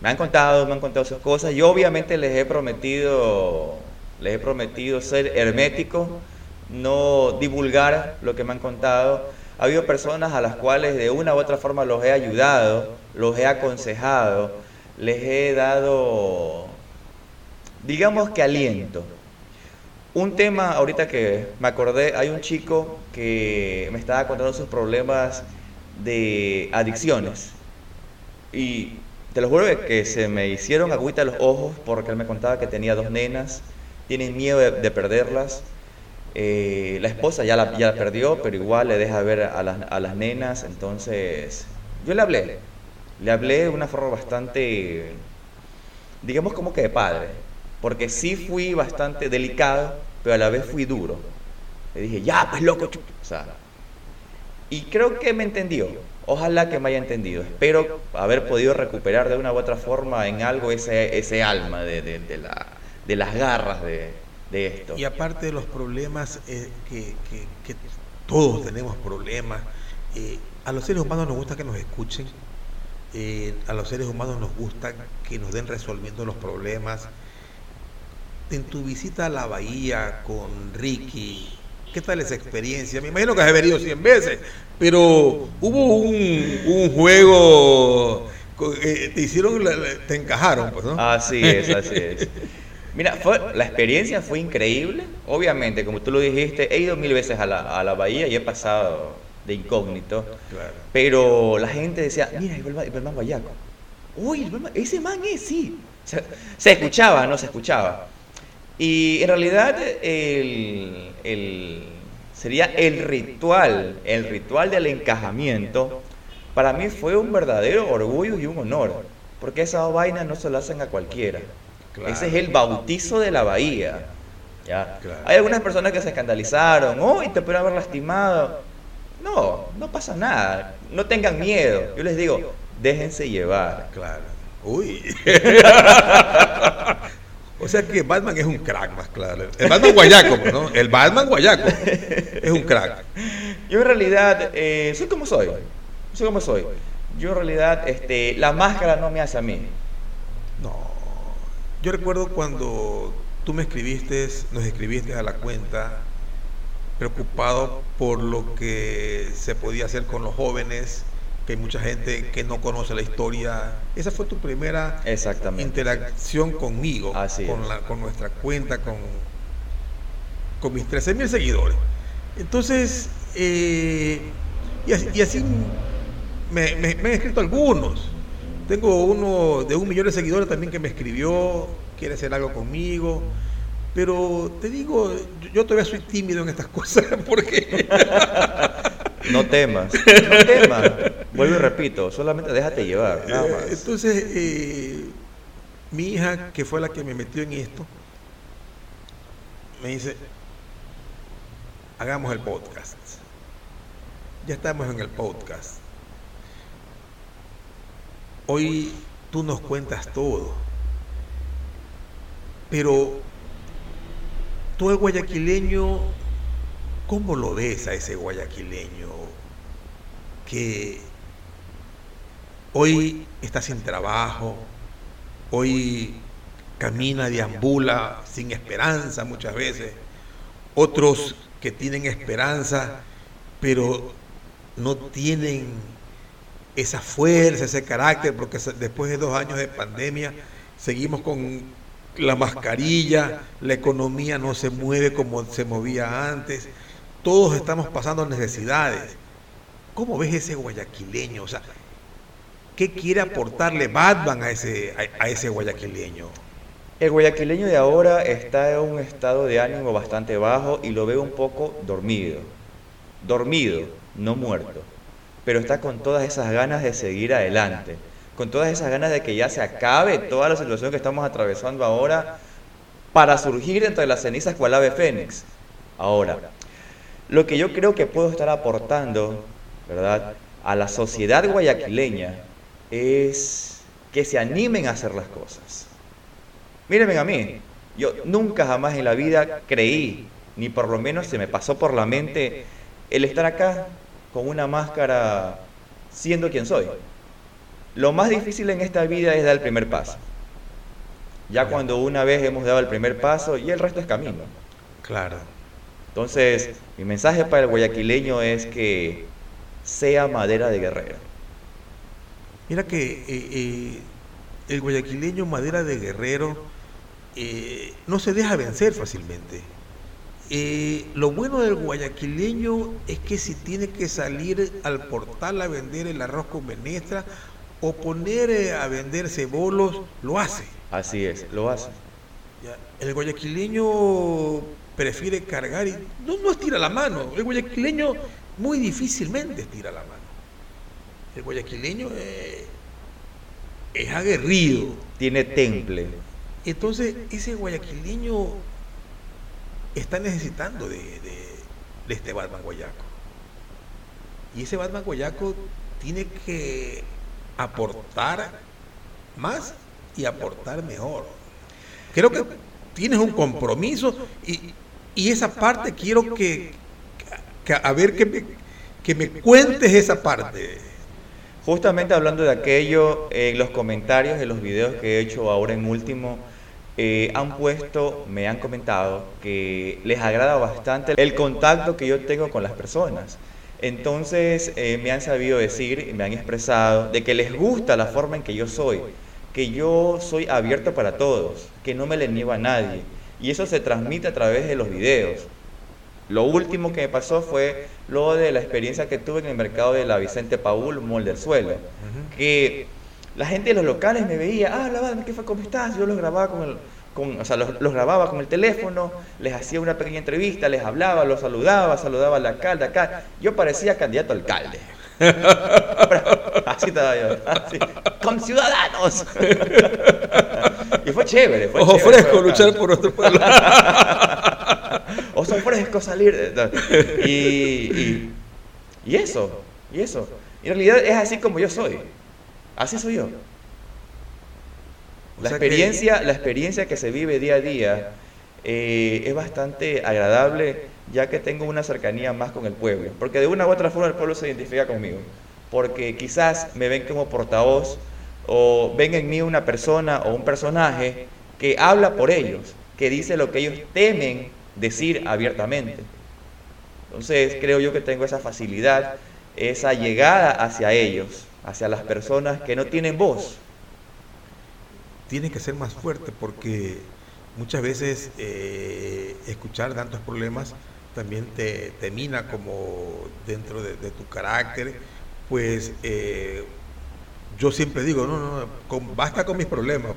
me han contado, me han contado sus cosas. Yo obviamente les he prometido, les he prometido ser hermético, no divulgar lo que me han contado. Ha habido personas a las cuales de una u otra forma los he ayudado, los he aconsejado, les he dado, digamos que aliento. Un tema ahorita que me acordé, hay un chico que me estaba contando sus problemas de adicciones. Y te lo juro que se me hicieron agüita los ojos porque él me contaba que tenía dos nenas, tienen miedo de, perderlas. Eh, la esposa ya la, ya perdió, pero igual le deja ver a las, a las nenas. Entonces, yo le hablé. Le hablé de una forma bastante, digamos como que de padre. Porque sí fui bastante delicado pero a la vez fui duro. Le dije, ya, pues loco. O sea, y creo que me entendió. Ojalá que me haya entendido. Espero haber podido recuperar de una u otra forma en algo ese, ese alma de, de, la, de las garras de, de, esto. Y aparte de los problemas, eh, que, que, todos tenemos problemas, eh, a los seres humanos nos gusta que nos escuchen, eh, a los seres humanos nos gusta que nos den resolviendo los problemas, en tu visita a la bahía con Ricky, ¿qué tal esa experiencia? Me imagino que has venido 100 veces, pero hubo un, juego, eh, te hicieron, te encajaron, pues, ¿no? Así es, así es. Mira, fue, la experiencia fue increíble. Obviamente, como tú lo dijiste, he ido mil veces a la, a la bahía y he pasado de incógnito. Pero la gente decía, mira, el man Guayaco. Uy, ese man es, sí. se escuchaba, no se escuchaba. Y en realidad el, sería el ritual, el ritual del encajamiento, para mí fue un verdadero orgullo y un honor, porque esa vaina no se la hacen a cualquiera. Ese es el bautizo de la bahía. ¿ya? Hay algunas personas que se escandalizaron, oh, te pueden haber lastimado. No, no pasa nada, no tengan miedo. Yo les digo, déjense llevar. Claro. Uy. O sea que Batman es un crack, más claro. El Batman guayaco, ¿no? El Batman guayaco es un crack. Yo en realidad eh, soy como soy. Soy como soy. Yo en realidad, este, la máscara no me hace a mí. No. Yo recuerdo cuando tú me escribiste, nos escribiste a la cuenta, preocupado por lo que se podía hacer con los jóvenes que hay mucha gente que no conoce la historia. Esa fue tu primera interacción conmigo, con, la, con nuestra cuenta, con, con mis 13 mil seguidores. Entonces, eh, y así, me, han escrito algunos. Tengo uno de un millón de seguidores también que me escribió, quiere hacer algo conmigo. Pero te digo, yo todavía soy tímido en estas cosas porque No temas, no temas. Vuelvo y repito, solamente déjate llevar. Eh, entonces, eh, mi hija, que fue la que me metió en esto, me dice, hagamos el podcast. Ya estamos en el podcast. Hoy tú nos cuentas todo. Pero tú el guayaquileño ¿Cómo lo ves a ese guayaquileño que hoy está sin trabajo, hoy camina, deambula sin esperanza muchas veces, otros que tienen esperanza, pero no tienen esa fuerza, ese carácter, porque después de dos años de pandemia seguimos con la mascarilla, la economía no se mueve como se movía antes todos estamos pasando necesidades. ¿Cómo ves ese guayaquileño? O sea, ¿qué quiere aportarle Batman a ese, a, ese guayaquileño? El guayaquileño de ahora está en un estado de ánimo bastante bajo y lo veo un poco dormido. Dormido, no muerto. Pero está con todas esas ganas de seguir adelante. Con todas esas ganas de que ya se acabe toda la situación que estamos atravesando ahora para surgir entre las cenizas cual ave fénix. Ahora, lo que yo creo que puedo estar aportando, ¿verdad?, a la sociedad guayaquileña es que se animen a hacer las cosas. Mírenme a mí, yo nunca jamás en la vida creí, ni por lo menos se me pasó por la mente el estar acá con una máscara siendo quien soy. Lo más difícil en esta vida es dar el primer paso. Ya cuando una vez hemos dado el primer paso y el resto es camino. Claro. Entonces, mi mensaje para el guayaquileño es que sea madera de guerrero. Mira que eh, eh, el guayaquileño madera de guerrero eh, no se deja vencer fácilmente. lo bueno del guayaquileño es que si tiene que salir al portal a vender el arroz con menestra o poner a vender cebolos, lo hace. Así es, lo hace. El guayaquileño prefiere cargar y no, no estira la mano. El guayaquileño muy difícilmente estira la mano. El guayaquileño es, aguerrido. Tiene temple. Entonces, ese guayaquileño está necesitando de, de este Batman guayaco. Y ese Batman guayaco tiene que aportar más y aportar mejor. Creo que tienes un compromiso y, y esa parte quiero que, a ver que me, que me cuentes esa parte. Justamente hablando de aquello, en los comentarios de los videos que he hecho ahora en último, eh, han puesto, me han comentado que les agrada bastante el contacto que yo tengo con las personas. Entonces eh, me han sabido decir, me han expresado de que les gusta la forma en que yo soy, que yo soy abierto para todos, que no me le niego a nadie y eso se transmite a través de los videos. Lo último que me pasó fue lo de la experiencia que tuve en el mercado de la Vicente Paul, Mall del Suelo, que la gente de los locales me veía, ah, la ¿qué fue? ¿Cómo estás? Yo los grababa con, con, o sea, los, los, grababa con el teléfono, les hacía una pequeña entrevista, les hablaba, los saludaba, saludaba al alcalde acá. Yo parecía candidato a alcalde. así estaba yo, así, con ciudadanos. y fue chévere. Fue Ojo chévere, fresco fue luchar por nuestro pueblo. Salir. Y, y, y eso, y eso. Y en realidad es así como yo soy. Así soy yo. La experiencia, la experiencia que se vive día a día eh, es bastante agradable ya que tengo una cercanía más con el pueblo. Porque de una u otra forma el pueblo se identifica conmigo. Porque quizás me ven como portavoz o ven en mí una persona o un personaje que habla por ellos, que dice lo que ellos temen decir abiertamente. Entonces creo yo que tengo esa facilidad, esa llegada hacia ellos, hacia las personas que no tienen voz. tiene que ser más fuerte porque muchas veces eh, escuchar tantos problemas también te, te mina como dentro de, de tu carácter. Pues eh, yo siempre digo, no, no, basta con mis problemas.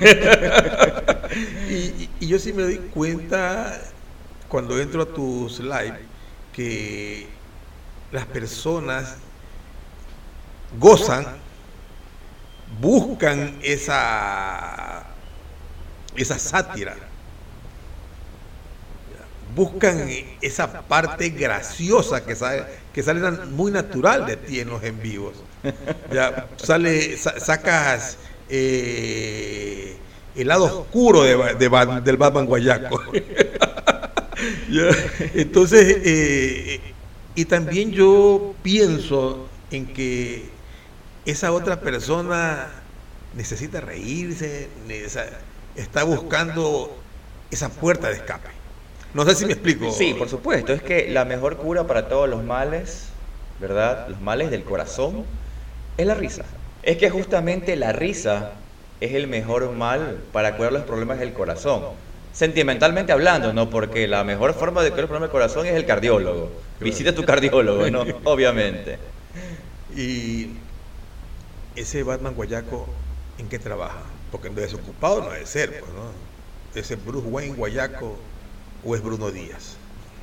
y, yo sí me doy cuenta cuando entro a tus live que las personas gozan buscan esa esa sátira buscan esa parte graciosa que sale, que sale muy natural de ti en los en vivos ya sale sa- sacas eh, el lado oscuro de, del Batman Guayaco Ya, entonces eh, y también yo pienso en que esa otra persona necesita reírse, está buscando esa puerta de escape. No sé si me explico. Sí, por supuesto. Es que la mejor cura para todos los males, ¿verdad? Los males del corazón, es la risa. Es que justamente la risa es el mejor mal para curar los problemas del corazón. Sentimentalmente hablando, ¿no? Porque la mejor forma de curar el problema del corazón es el cardiólogo. Visita a tu cardiólogo, ¿no? Obviamente. Y ese Batman Guayaco, ¿en qué trabaja? Porque desocupado no debe ser, pues, ¿no? Ese Bruce Wayne Guayaco o es Bruno Díaz.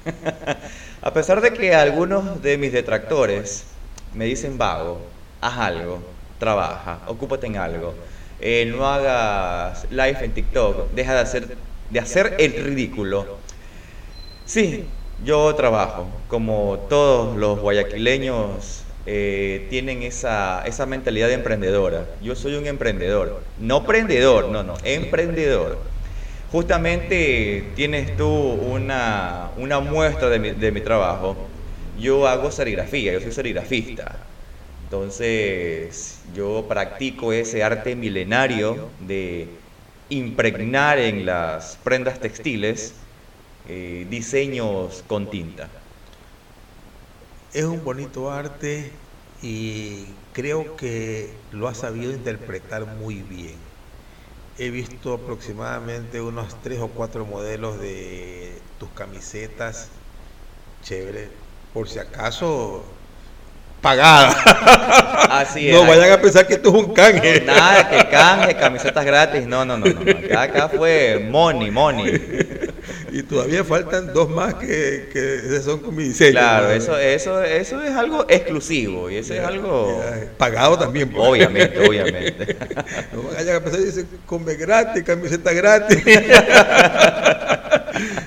A pesar de que algunos de mis detractores me dicen vago, haz algo, trabaja, ocúpate en algo, eh, no hagas live en TikTok, deja de hacer, de hacer el ridículo. Sí, yo trabajo, como todos los guayaquileños eh, tienen esa, esa mentalidad de emprendedora. Yo soy un emprendedor, no prendedor, no, no, emprendedor. Justamente tienes tú una, una muestra de mi, de mi trabajo. Yo hago serigrafía, yo soy serigrafista. Entonces, yo practico ese arte milenario de impregnar en las prendas textiles eh, diseños con tinta. Es un bonito arte y creo que lo has sabido interpretar muy bien. He visto aproximadamente unos tres o cuatro modelos de tus camisetas. Chévere. Por si acaso, pagada. Así es. no vayan a pensar que esto es un canje. Nada que canje, camisetas gratis. No, no, no, no. Acá, acá fue money, money. Y todavía faltan dos más que, que son con mi diseño. Claro, ¿no? eso, eso, eso es algo exclusivo y eso es algo. pagado también. pues. Obviamente, obviamente. No vayan a pensar y dicen, come gratis, camiseta gratis.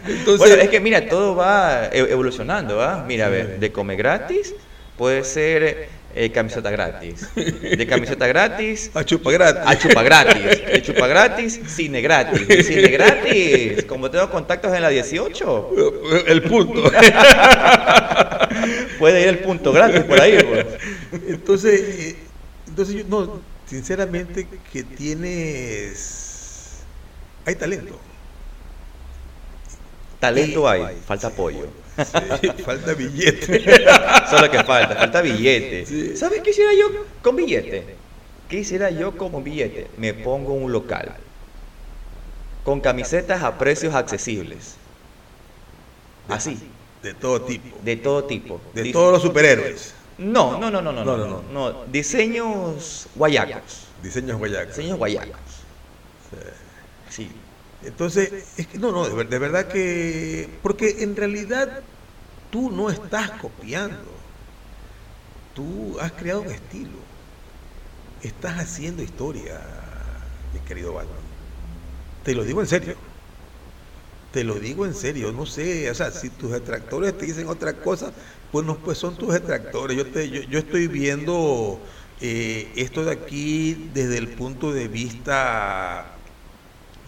Entonces, bueno, es que mira, todo va e- evolucionando, ¿va? Mira, a ver, de come gratis puede ser eh, camiseta gratis. De camiseta gratis a chupa gratis. a chupa gratis. De chupa gratis, cine gratis. De cine gratis, como tengo contactos en la 18, El punto. puede ir el punto gratis por ahí. pues. Entonces, eh, entonces yo, no, sinceramente que tienes, hay talento. Talento hay, falta apoyo. Sí, falta billete. Eso es lo que falta, falta billete. Sí. ¿Sabes qué hiciera yo con billete? ¿Qué hiciera yo con billete? Me pongo un local con camisetas a precios accesibles. Así, De todo tipo. de todo tipo. De todos los superhéroes. No, no, no, no, no, No, no, no, no, no. Diseños guayacos. Diseños guayacos. Diseños guayacos. Sí. Entonces, es que no, no, de, ver- de verdad que, porque en realidad tú no estás copiando, tú has creado un estilo, estás haciendo historia, mi querido Batman. Te lo digo en serio. Te lo digo en serio, no sé, o sea, si tus detractores te dicen otra cosa, pues no, pues son tus detractores. Yo te, yo, yo estoy viendo eh, esto de aquí desde el punto de vista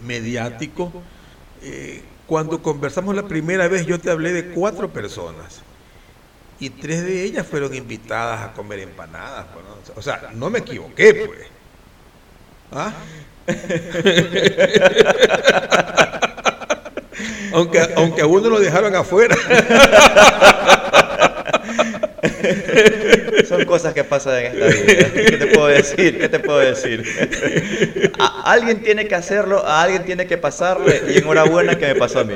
mediático. Eh, cuando conversamos la primera vez, yo te hablé de cuatro personas y tres de ellas fueron invitadas a comer empanadas. pues. O sea, no me equivoqué, pues. ¿Ah? aunque, aunque a uno lo dejaron afuera. Son cosas que pasan en esta vida. ¿Qué te puedo decir? ¿Qué te puedo decir? A alguien tiene que hacerlo, a alguien tiene que pasarle y enhorabuena que me pasó a mí.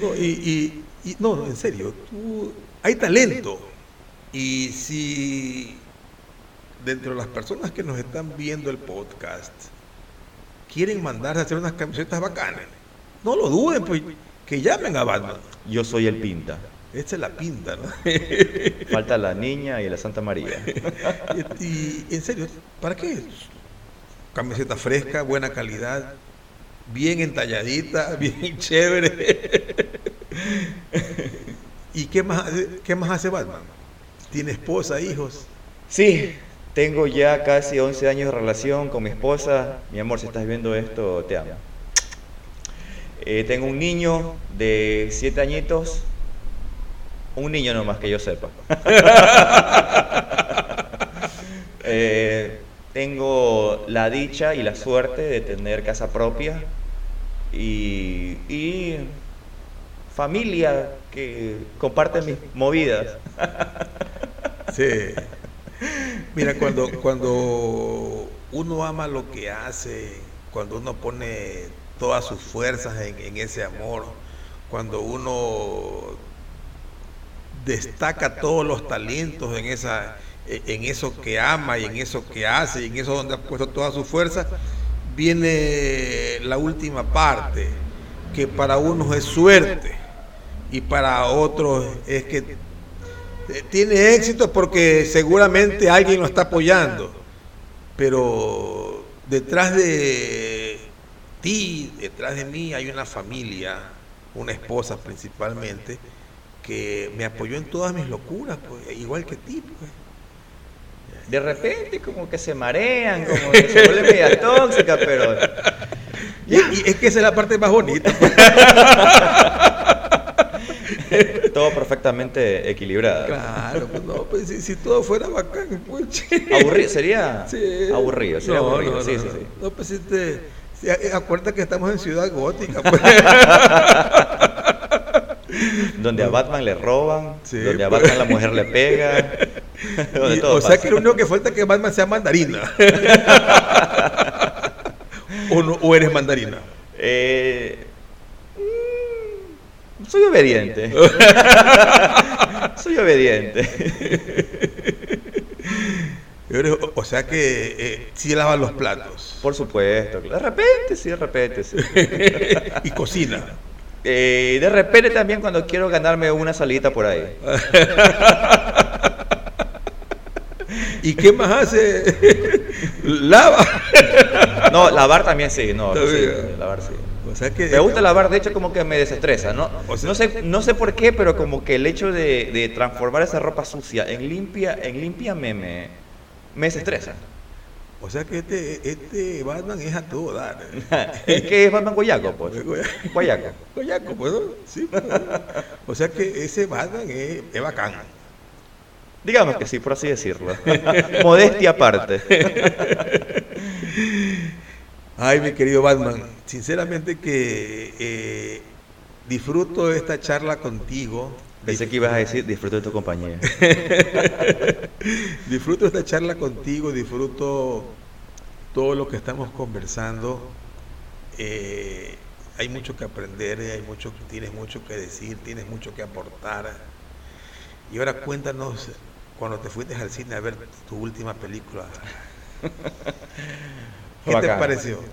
No, y, y- y- no, no, en serio, tú, hay talento. Y si dentro de las personas que nos están viendo el podcast quieren mandarse a hacer unas camisetas bacanas, no lo duden, pues que llamen a Batman. Yo soy el pinta. Esta es la pinta, ¿no? Falta la niña y la Santa María. y, y, en serio, ¿para qué? Camiseta fresca, buena calidad, bien entalladita, bien chévere. ¿Y qué más, qué más hace Batman? ¿Tiene esposa, hijos? Sí, tengo ya casi 11 años de relación con mi esposa. Mi amor, si estás viendo esto, te amo. Eh, tengo un niño de 7 añitos. Un niño nomás que yo sepa. Eh, tengo la dicha y la suerte de tener casa propia y, y familia que comparte mis movidas. Sí. Mira, cuando, cuando uno ama lo que hace, cuando uno pone todas sus fuerzas en, en ese amor, cuando uno destaca todos los talentos en esa en eso que ama y en eso que hace y en eso donde ha puesto toda su fuerza, viene la última parte, que para unos es suerte y para otros es que tiene éxito porque seguramente alguien lo está apoyando, pero detrás de ti, detrás de mí hay una familia, una esposa principalmente, que me apoyó en todas mis locuras, pues, igual que ti. Pues. De repente como que se marean, como que se vuelve media tóxica, pero... Y, y es que esa es la parte más bonita. pues. Todo perfectamente equilibrado. Claro, pues no, pues si, si todo fuera bacán, pues. che. Aburrido, sería Sí. aburrido, sería No, aburrido. no, sí, no, sí, sí. No, pues este, acuérdate que estamos en Ciudad Gótica. Pues. Donde a Batman le roban, Sí, donde a pues. Batman la mujer le pega. donde Y- todo o sea que lo único que falta es que Batman sea mandarina. o, no- o eres mandarina. Eh, mm, soy obediente. soy obediente. O, sea que eh, sí lavas los platos. Por supuesto. De repente, sí, de repente, sí. y cocina. Eh, de repente también cuando quiero ganarme una salita por ahí. ¿Y qué más hace? Lava. No, lavar también sí, no, sí, lavar sí. O sea que Me gusta lavar, de hecho como que me desestresa, ¿no? O sea- no sé, no sé por qué, pero como que el hecho de, de transformar esa ropa sucia en limpia, en limpia me, me, me desestresa. O sea que este, este Batman es a todo dar. es que es Batman Guayaco, pues. Guayaco. Coyaco, pues. Sí, pues. O sea que ese Batman es, es bacán. Digamos que sí, por así decirlo. Modestia aparte. Ay, mi querido Batman, sinceramente que eh, disfruto esta charla contigo. Pensé que ibas a decir, disfruto de tu compañía. Disfruto esta charla contigo, disfruto todo lo que estamos conversando. Eh, hay mucho que aprender, hay mucho, tienes mucho que decir, tienes mucho que aportar. Y ahora cuéntanos cuando te fuiste al cine a ver tu última película. ¿Qué te pareció?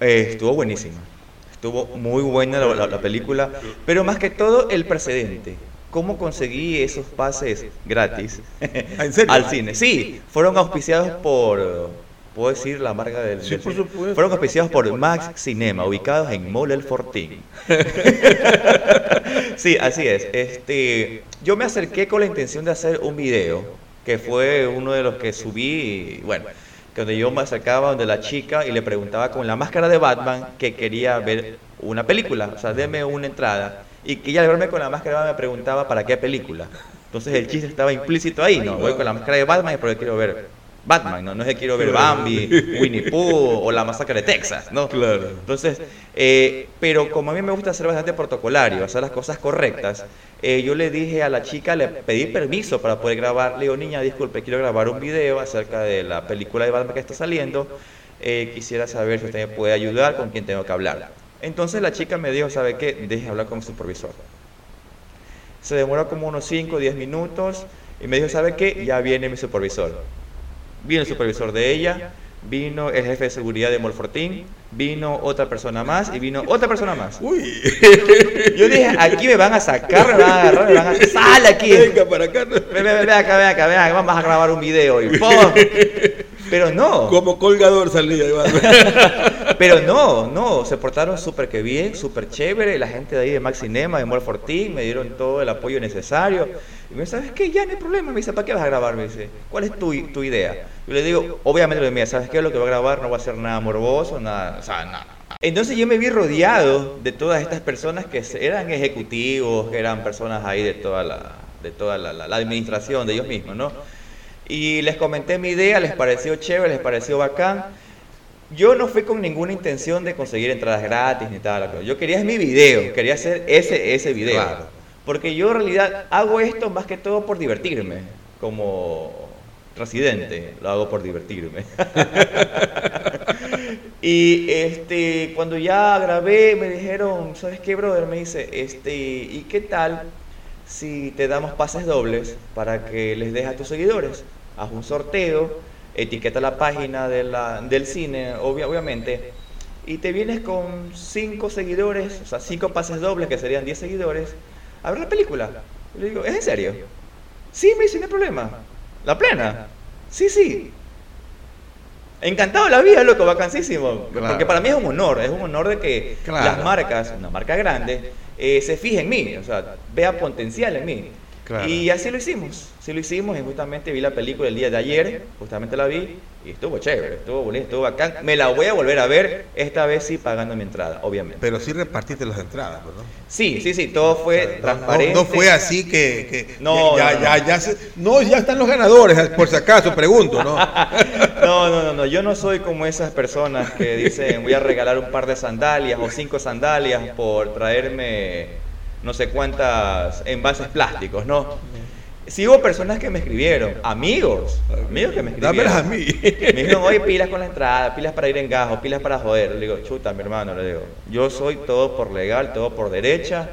Eh, estuvo buenísima. Estuvo muy buena la, la- la película, pero más que todo el precedente. ¿Cómo conseguí esos pases gratis Ah, ¿en serio? al cine? Sí, fueron auspiciados por, ¿puedo decir la marca del, Sí, del por cine? supuesto. Fueron auspiciados por Max Cinema, ubicados en Mall El Fortín. Sí, así es. Este, yo me acerqué con la intención de hacer un video, que fue uno de los que subí, y, bueno, que donde yo me acercaba donde la chica y le preguntaba con la máscara de Batman que quería ver una película, o sea, deme una entrada. Y que ella al verme con la máscara me preguntaba para qué película. Entonces el chiste estaba implícito ahí, ¿no? Voy con la máscara de Batman porque quiero ver Batman, ¿no? No es que quiero ver Bambi, Winnie Pooh o la masacre de Texas, ¿no? Claro. Entonces, eh, pero como a mí me gusta ser bastante protocolario, hacer las cosas correctas, eh, yo le dije a la chica, le pedí permiso para poder grabar. Le digo, niña, disculpe, quiero grabar un video acerca de la película de Batman que está saliendo. Eh, quisiera saber si usted me puede ayudar, con quién tengo que hablar. Entonces la chica me dijo, ¿sabe qué? Deje hablar con mi supervisor. Se demoró como unos 5 o 10 minutos y me dijo, ¿sabe qué? Ya viene mi supervisor. Vino el supervisor de ella, vino el jefe de seguridad de Molfortín, vino otra persona más y vino otra persona más. Uy, Yo dije, aquí me van a sacar, me van a agarrar, me van a... ¡Sal aquí! venga para acá. Ven, ven, ven acá, ven acá, ven acá, vamos a grabar un video y ¡pum! Pero no, Como colgador salía. Iván. pero no, no, se portaron súper que bien, súper chévere, la gente de ahí de Max Cinema, de Mall Fortín, me dieron todo el apoyo necesario. Y me dice, ¿sabes qué? Ya no hay problema, me dice, ¿para qué vas a grabar? Me dice, ¿cuál es tu, tu idea? Yo le digo, obviamente, mira, ¿sabes qué? Lo que voy a grabar no va a ser nada morboso, nada, o sea, nada. Entonces yo me vi rodeado de todas estas personas que eran ejecutivos, que eran personas ahí de toda la, de toda la, la- la administración de ellos mismos, ¿no? Y les comenté mi idea, les pareció chévere, les pareció bacán. Yo no fui con ninguna intención de conseguir entradas gratis ni tal. Yo quería es mi video, quería hacer ese, ese video. Claro. Porque yo en realidad hago esto más que todo por divertirme, como residente, lo hago por divertirme. y este, cuando ya grabé me dijeron, ¿sabes qué, brother? Me dice, este, ¿y qué tal si te damos pases dobles para que les des a tus seguidores? Haz un sorteo, etiqueta la página de la- del cine, obvia- obviamente, y te vienes con cinco seguidores, o sea, cinco pases dobles, que serían 10 seguidores, a ver la película. Y le digo, ¿es en serio? Sí, me dice, no hay problema. ¿La plena? Sí, sí. Encantado de la vida, loco, vacancísimo. Claro. Porque para mí es un honor, es un honor de que Claro. las marcas, una marca grande, eh, se fije en mí, o sea, vea potencial en mí. Claro. Y así lo hicimos, sí lo hicimos y justamente vi la película el día de ayer, justamente la vi y estuvo chévere, estuvo bonito, estuvo bacán. Me la voy a volver a ver, esta vez sí pagando mi entrada, obviamente. Pero sí repartiste las entradas, ¿no? Sí, sí, sí, todo fue transparente. No, fue así que, que No, ya, no, ya, ya, se- no, ya están los ganadores, por si acaso, pregunto, ¿no? No, no, no, no, yo no soy como esas personas que dicen voy a regalar un par de sandalias o cinco sandalias por traerme no sé cuántas envases plásticos, no. Sí hubo personas que me escribieron, amigos, amigos que me escribieron. Dámelas a mí. Me dijeron, oye, pilas con la entrada, pilas para ir en gajo, pilas para joder. Le digo, chuta, mi hermano, le digo, yo soy todo por legal, todo por derecha.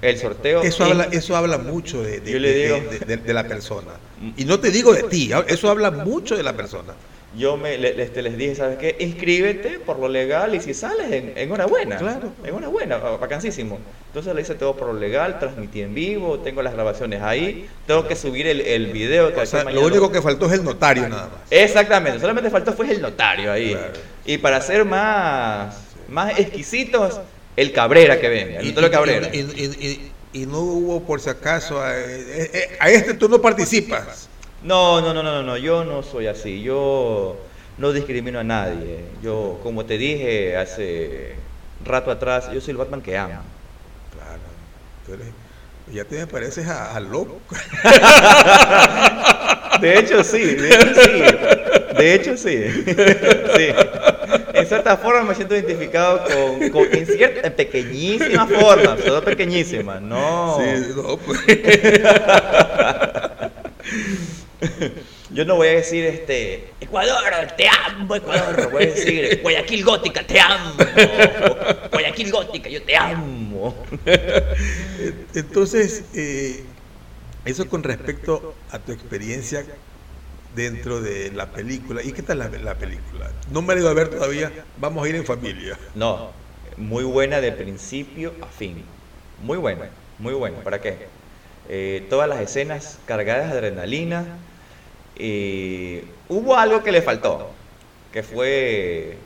El sorteo. Eso habla, eso habla mucho de, de- Yo le de- digo- de- de- de la persona. Y no te digo de ti, eso habla mucho de la persona. Yo me, le- este, les dije, ¿sabes qué? Inscríbete por lo legal y si sales, en, enhorabuena. Claro. Enhorabuena, vacancísimo. Entonces le hice todo por lo legal, transmití en vivo, tengo las grabaciones ahí, tengo que subir el, el video. Que O sea, aquí lo único que faltó es el notario nada más. Exactamente, solamente faltó fue el notario ahí. Claro. Y para ser más, más exquisitos, el Cabrera que venga, el notario Cabrera. y- y- y- y no hubo, por si acaso, a, eh, eh, a este tú no participas. No, no, no, no, no, yo no soy así, yo no discrimino a nadie. Yo, como te dije hace rato atrás, yo soy el Batman que ama. Claro. tú eres- ya te me pareces a, a loco. De hecho, sí, de hecho, sí. De hecho, sí. Sí. En cierta forma me siento identificado con, con- en cierta, en pequeñísima forma, solo pequeñísima, no. Sí, no, pues. Yo no voy a decir este Ecuador, te amo, Ecuador. Voy a decir Guayaquil Gótica, te amo. Guayaquil Gótica, yo te amo. Entonces, eh, eso con respecto a tu experiencia dentro de la película. ¿Y qué tal la, la película? No me la he ido a ver todavía, vamos a ir en familia. No, muy buena de principio a fin. Muy buena, muy buena. ¿Para qué? Eh, todas las escenas cargadas de adrenalina. Y hubo algo que le faltó, que fue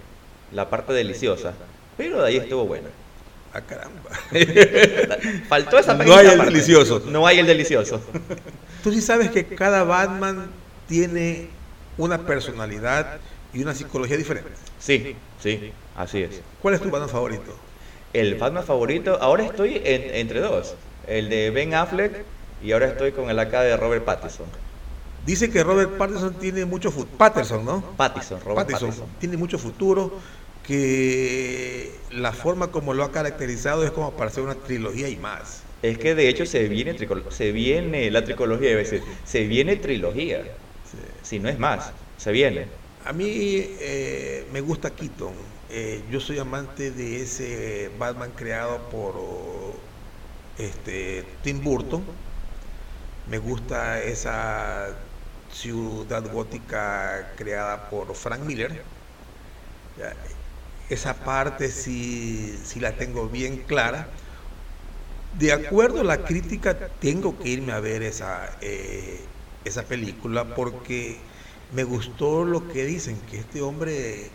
la parte deliciosa, pero de ahí estuvo buena. Ah, caramba. Faltó esa No hay el parte. delicioso. No hay el delicioso. Tú sí sabes que cada Batman tiene una personalidad y una psicología diferente. Sí, sí, así es. ¿Cuál es tu Batman favorito? El Batman favorito, ahora estoy en- entre dos. El de Ben Affleck y ahora estoy con el acá de Robert Pattinson. Dice que Robert Pattinson tiene mucho futuro. Patterson, ¿no? Pattinson, Robert Pattinson Pattinson. tiene mucho futuro. Que la forma como lo ha caracterizado es como para hacer una trilogía y más. Es que de hecho se viene, se viene la tricología, debe decir, se viene trilogía. Si no es más, se viene. A mí eh, me gusta Keaton. Eh, yo soy amante de ese Batman creado por este, Tim Burton. Me gusta esa ciudad gótica creada por Frank Miller. Esa parte sí, sí la tengo bien clara. De acuerdo a la crítica, tengo que irme a ver esa, eh, esa película porque me gustó lo que dicen, que este hombre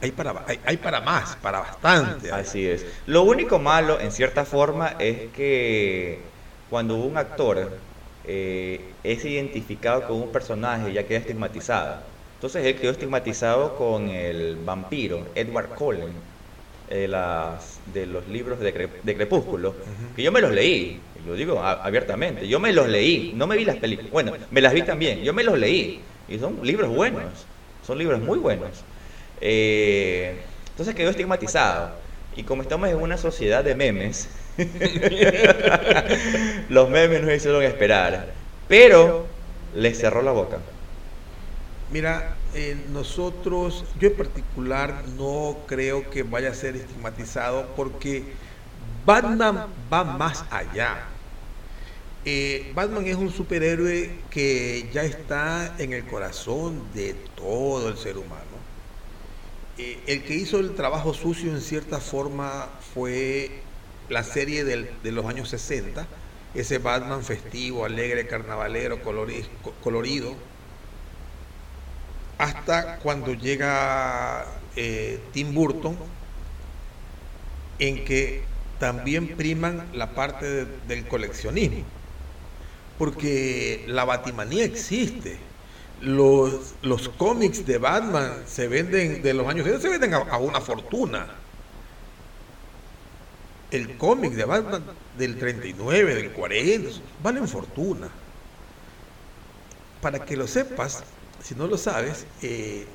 hay para, hay para más, para bastante. Así es. Lo único malo, en cierta forma, es que cuando un actor eh, es identificado con un personaje ya queda estigmatizado. Entonces él quedó estigmatizado con el vampiro Edward Cullen de, las, de los libros de, Cre- de Crepúsculo, que yo me los leí, lo digo abiertamente, yo me los leí, no me vi las películas, bueno, me las vi también, yo me los leí, y son libros buenos, son libros muy buenos. Eh, entonces quedó estigmatizado. Y como estamos en una sociedad de memes, los memes nos hicieron esperar. Pero les cerró la boca. Mira, eh, nosotros, yo en particular no creo que vaya a ser estigmatizado porque Batman va más allá. Eh, Batman es un superhéroe que ya está en el corazón de todo el ser humano. Eh, el que hizo el trabajo sucio en cierta forma fue la serie del- de los años 60, ese Batman festivo, alegre, carnavalero, colori- co- colorido, hasta cuando llega eh, Tim Burton, en que también priman la parte de- del coleccionismo, porque la batimanía existe. Los, los cómics de Batman se venden de los años 60, se venden a una fortuna. El cómic de Batman del 39, del 40, valen fortuna. Para que lo sepas, si no lo sabes, eh,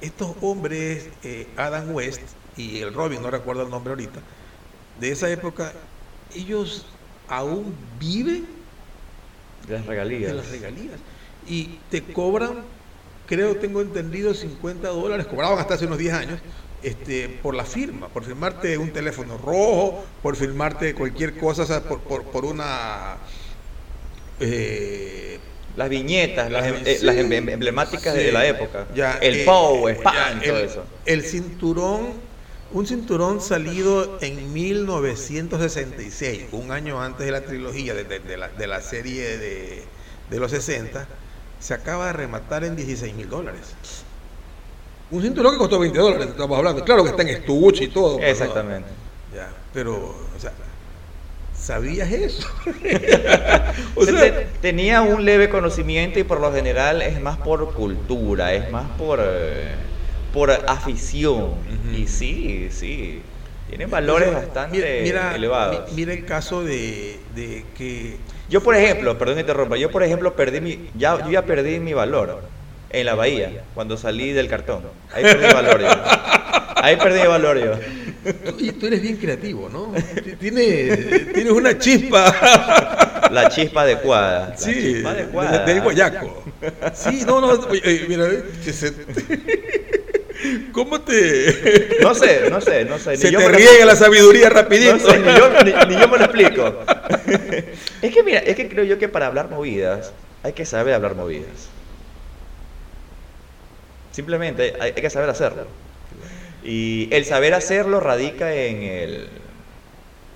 estos hombres, eh, Adam West y el Robin, no recuerdo el nombre ahorita, de esa época, ellos aún viven Las de regalías. las regalías y te cobran, creo, tengo entendido, 50 dólares, cobraban hasta hace unos 10 años, este, por la firma, por firmarte un teléfono rojo, por firmarte cualquier cosa, o sea, por, por, por una... eh, Las viñetas, las, em- Sí, eh, las em- emblemáticas de la época. Ya, el eh, POW, ya, Spam, todo el, eso. el cinturón, un cinturón salido en 1966, un año antes de la trilogía, de, de- de la, de la serie de, de los 60, se acaba de rematar en 16 mil dólares. Un cinturón que costó 20 dólares, estamos hablando. Claro que está en estuche y todo. pero. Exactamente. Ya, pero, o sea, ¿sabías eso? o sea, tenía un leve conocimiento y por lo general es más por cultura, es más por, eh, por afición. Y sí, sí, tiene valores Entonces, bastante mira, elevados. mi- Mira el caso de, de que Yo, por ejemplo, perdón que interrumpa, yo, por ejemplo, perdí mi, ya, yo ya perdí mi valor en la bahía cuando salí del cartón. Ahí perdí valor yo. Ahí perdí valor yo. tú, y tú eres bien creativo, ¿no? Tienes, tienes una chispa. La chispa adecuada. La Sí, chispa adecuada. de- del guayaco. Sí, no, no, oye, eh, mira, eh, que se- ¿cómo te, No sé, no sé, no sé. ni se yo te me lo- riega la sabiduría rapidito? No sé, ni yo, ni- ni yo me lo explico. es que mira, es que creo yo que para hablar movidas hay que saber hablar movidas. Simplemente hay, hay que saber hacerlo. Y el saber hacerlo radica en el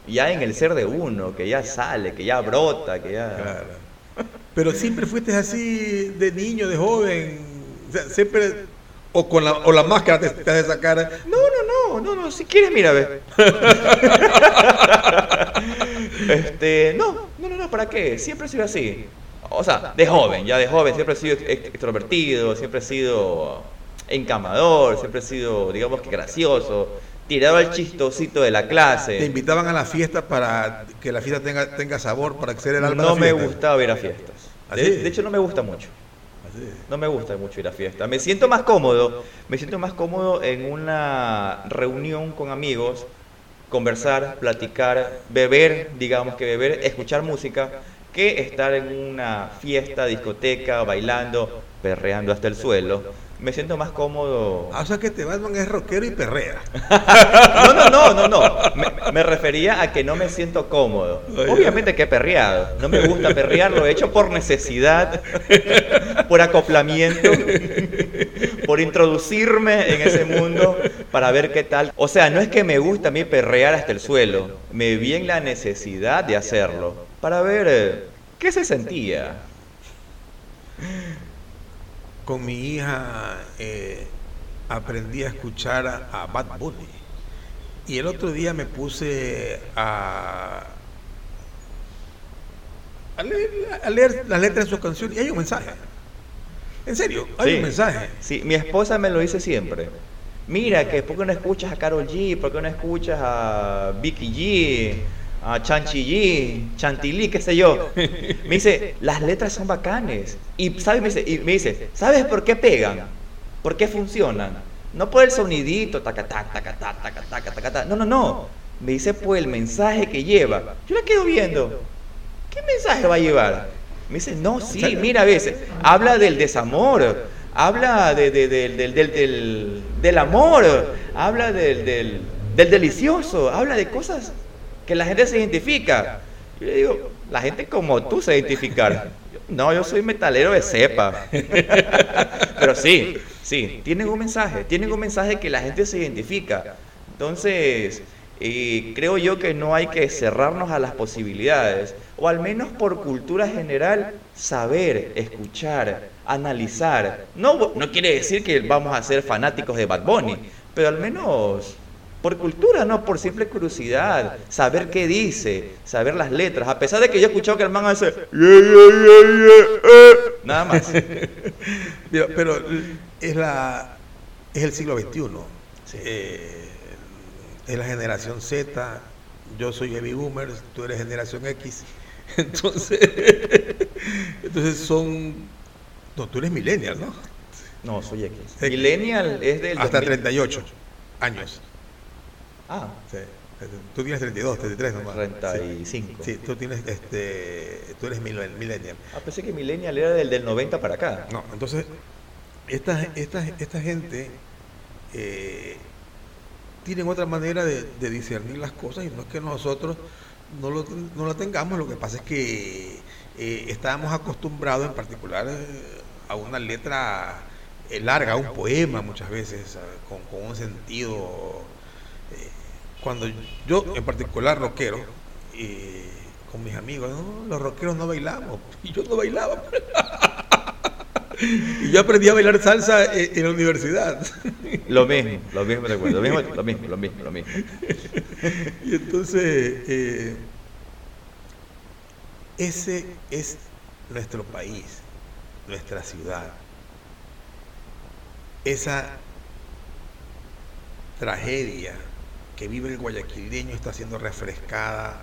ya en el ser de uno, que ya sale, que ya brota, que ya Claro. Pero siempre fuiste así de niño, de joven. O sea, siempre. O con la, o la máscara te, te hace sacar. No, no, no, no, no, si quieres, mira, ve. este, no, no, no, no, ¿para qué? Siempre he sido así. O sea, de joven, ya de joven, siempre he sido ex- extrovertido, siempre he sido encamador, siempre he sido, digamos que gracioso, tirado al chistosito de la Te clase. invitaban a la fiesta para que la fiesta tenga, tenga sabor, para que sea el alma de No la me gustaba ir a fiestas. ¿Así? De, de hecho, no me gusta mucho. Así. No me gusta mucho ir a fiesta. Me siento más cómodo, me siento más cómodo en una reunión con amigos, conversar, platicar, beber, digamos que beber, escuchar música, que estar en una fiesta, discoteca, bailando, perreando hasta el suelo. Me siento más cómodo. Ah, o sea que te Batman es rockero y perrea. No, no, no, no, no. Me, me refería a que no me siento cómodo. Obviamente que he perreado. No me gusta perrear, lo he hecho por necesidad, por acoplamiento, por introducirme en ese mundo para ver qué tal. O sea, no es que me gusta a mí perrear hasta el suelo. Me vi en la necesidad de hacerlo para ver eh, qué se sentía. Con mi hija eh, aprendí a escuchar a, a Bad Bunny. Y el otro día me puse a, a, leer, a leer las letras de sus canciones y hay un mensaje. En serio, hay Sí. un mensaje. Sí, mi esposa me lo dice siempre. Mira, que ¿por qué no escuchas a Carol G? ¿Por qué no escuchas a Vicky G? a Chanchillí, Chantilly, qué sé yo. Me dice, las letras son bacanes. Y, ¿sabe? Me, dice, y me dice, ¿sabes por qué pegan? ¿Por qué funcionan? No por el sonidito, taca, taca, taca, taca. No, no, no. Me dice por el mensaje que lleva. Yo la quedo viendo. ¿Qué mensaje va a llevar? Me dice, no, sí, mira a veces. Habla del desamor, habla de, del, del, del, del, amor, habla del, del delicioso, habla de cosas que la gente se identifica. Yo le digo, la gente como tú se identificar. No, yo soy metalero de cepa. Pero sí, sí, tienen un mensaje, tienen un mensaje que la gente se identifica. Entonces, creo yo que no hay que cerrarnos a las posibilidades, o al menos por cultura general, saber, escuchar, analizar. No, no quiere decir que vamos a ser fanáticos de Bad Bunny, pero al menos por cultura, no por simple curiosidad, saber qué dice, saber las letras, a pesar de que yo he escuchado que el man hace "Yeah, yeah, yeah, yeah, eh", nada más. Pero es la es el siglo XXI. Sí. Eh, es la generación Z. Yo soy baby boomer, tú eres generación X. Entonces, entonces son. No, tú eres millennial, ¿no? No, soy X. X. Millennial es del Hasta 2000. 38 años. Ah, Sí. Tú tienes 32, 33 nomás. 35. Sí, sí, tú tienes este. Tú eres millennial. ah, pensé que Millennial era del, del 90 para acá. No, entonces, esta, esta, esta gente eh, tienen otra manera de, de discernir las cosas y no es que nosotros no lo, no lo tengamos, lo que pasa es que eh, estábamos acostumbrados en particular eh, a una letra eh, larga, a un poema muchas veces, con un sentido... eh, cuando yo en particular rockero, eh, con mis amigos, no, los rockeros no bailamos, y yo no bailaba. Y yo aprendí a bailar salsa en, en la universidad. Lo mismo, lo mismo lo mismo, lo mismo, lo mismo, lo mismo. Y entonces, eh, ese es nuestro país, nuestra ciudad. Esa tragedia que vive el guayaquileño está siendo refrescada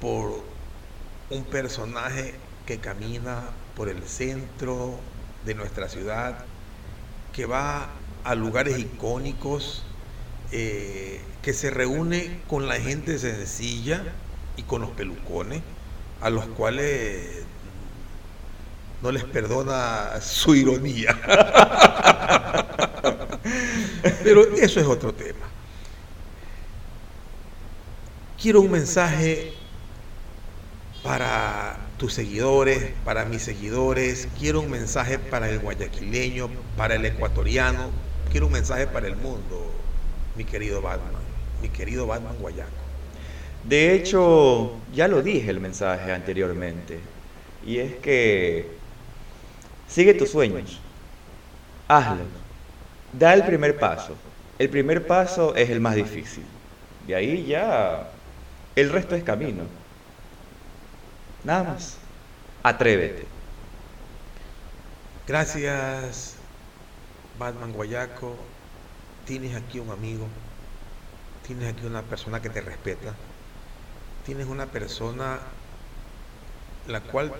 por un personaje que camina por el centro de nuestra ciudad, que va a lugares icónicos, eh, que se reúne con la gente sencilla y con los pelucones, a los cuales no les perdona su ironía. Pero eso es otro tema. Quiero un mensaje para tus seguidores, para mis seguidores. Quiero un mensaje para el guayaquileño, para el ecuatoriano. Quiero un mensaje para el mundo, mi querido Batman, mi querido Batman Guayaco. De hecho, ya lo dije el mensaje anteriormente. Y es que sigue tus sueños. Hazlo. Da el primer paso. El primer paso es el más difícil. De ahí ya el resto es camino. Nada más. Atrévete. Gracias, Batman Guayaco. Tienes aquí un amigo. Tienes aquí una persona que te respeta. Tienes una persona la cual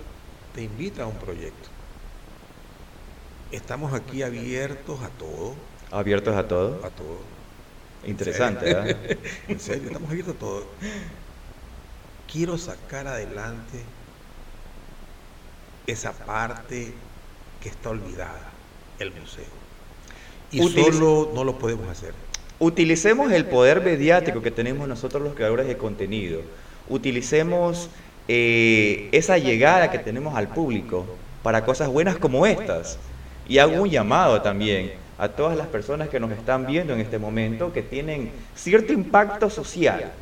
te invita a un proyecto. Estamos aquí abiertos a todo. ¿Abiertos a todo? A todo. Interesante, ¿verdad? En serio, estamos abiertos a todo. Quiero sacar adelante esa parte que está olvidada, el museo. Y solo no lo podemos hacer. Utilicemos el poder mediático que tenemos nosotros los creadores de contenido. Utilicemos eh, esa llegada que tenemos al público para cosas buenas como estas. Y hago un llamado también a todas las personas que nos están viendo en este momento, que tienen cierto impacto social,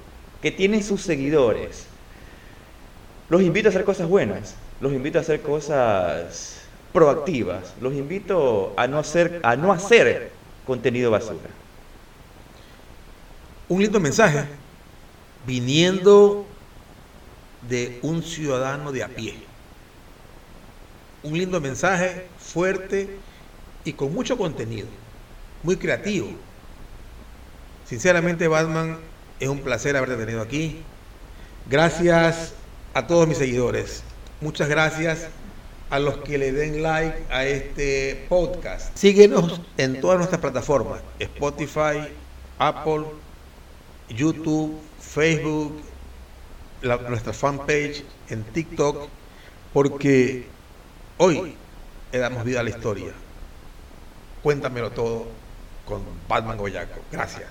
que tienen sus seguidores. Los invito a hacer cosas buenas, los invito a hacer cosas proactivas, los invito a no hacer, a no hacer contenido basura. Un lindo mensaje viniendo de un ciudadano de a pie. Un lindo mensaje fuerte y con mucho contenido, muy creativo. Sinceramente, Batman, es un placer haberte tenido aquí. Gracias a todos mis seguidores. Muchas gracias a los que le den like a este podcast. Síguenos en todas nuestras plataformas, Spotify, Apple, YouTube, Facebook, la- nuestra fanpage en TikTok, porque hoy le damos vida a la historia. Cuéntamelo todo con Batman Goyaco. Gracias.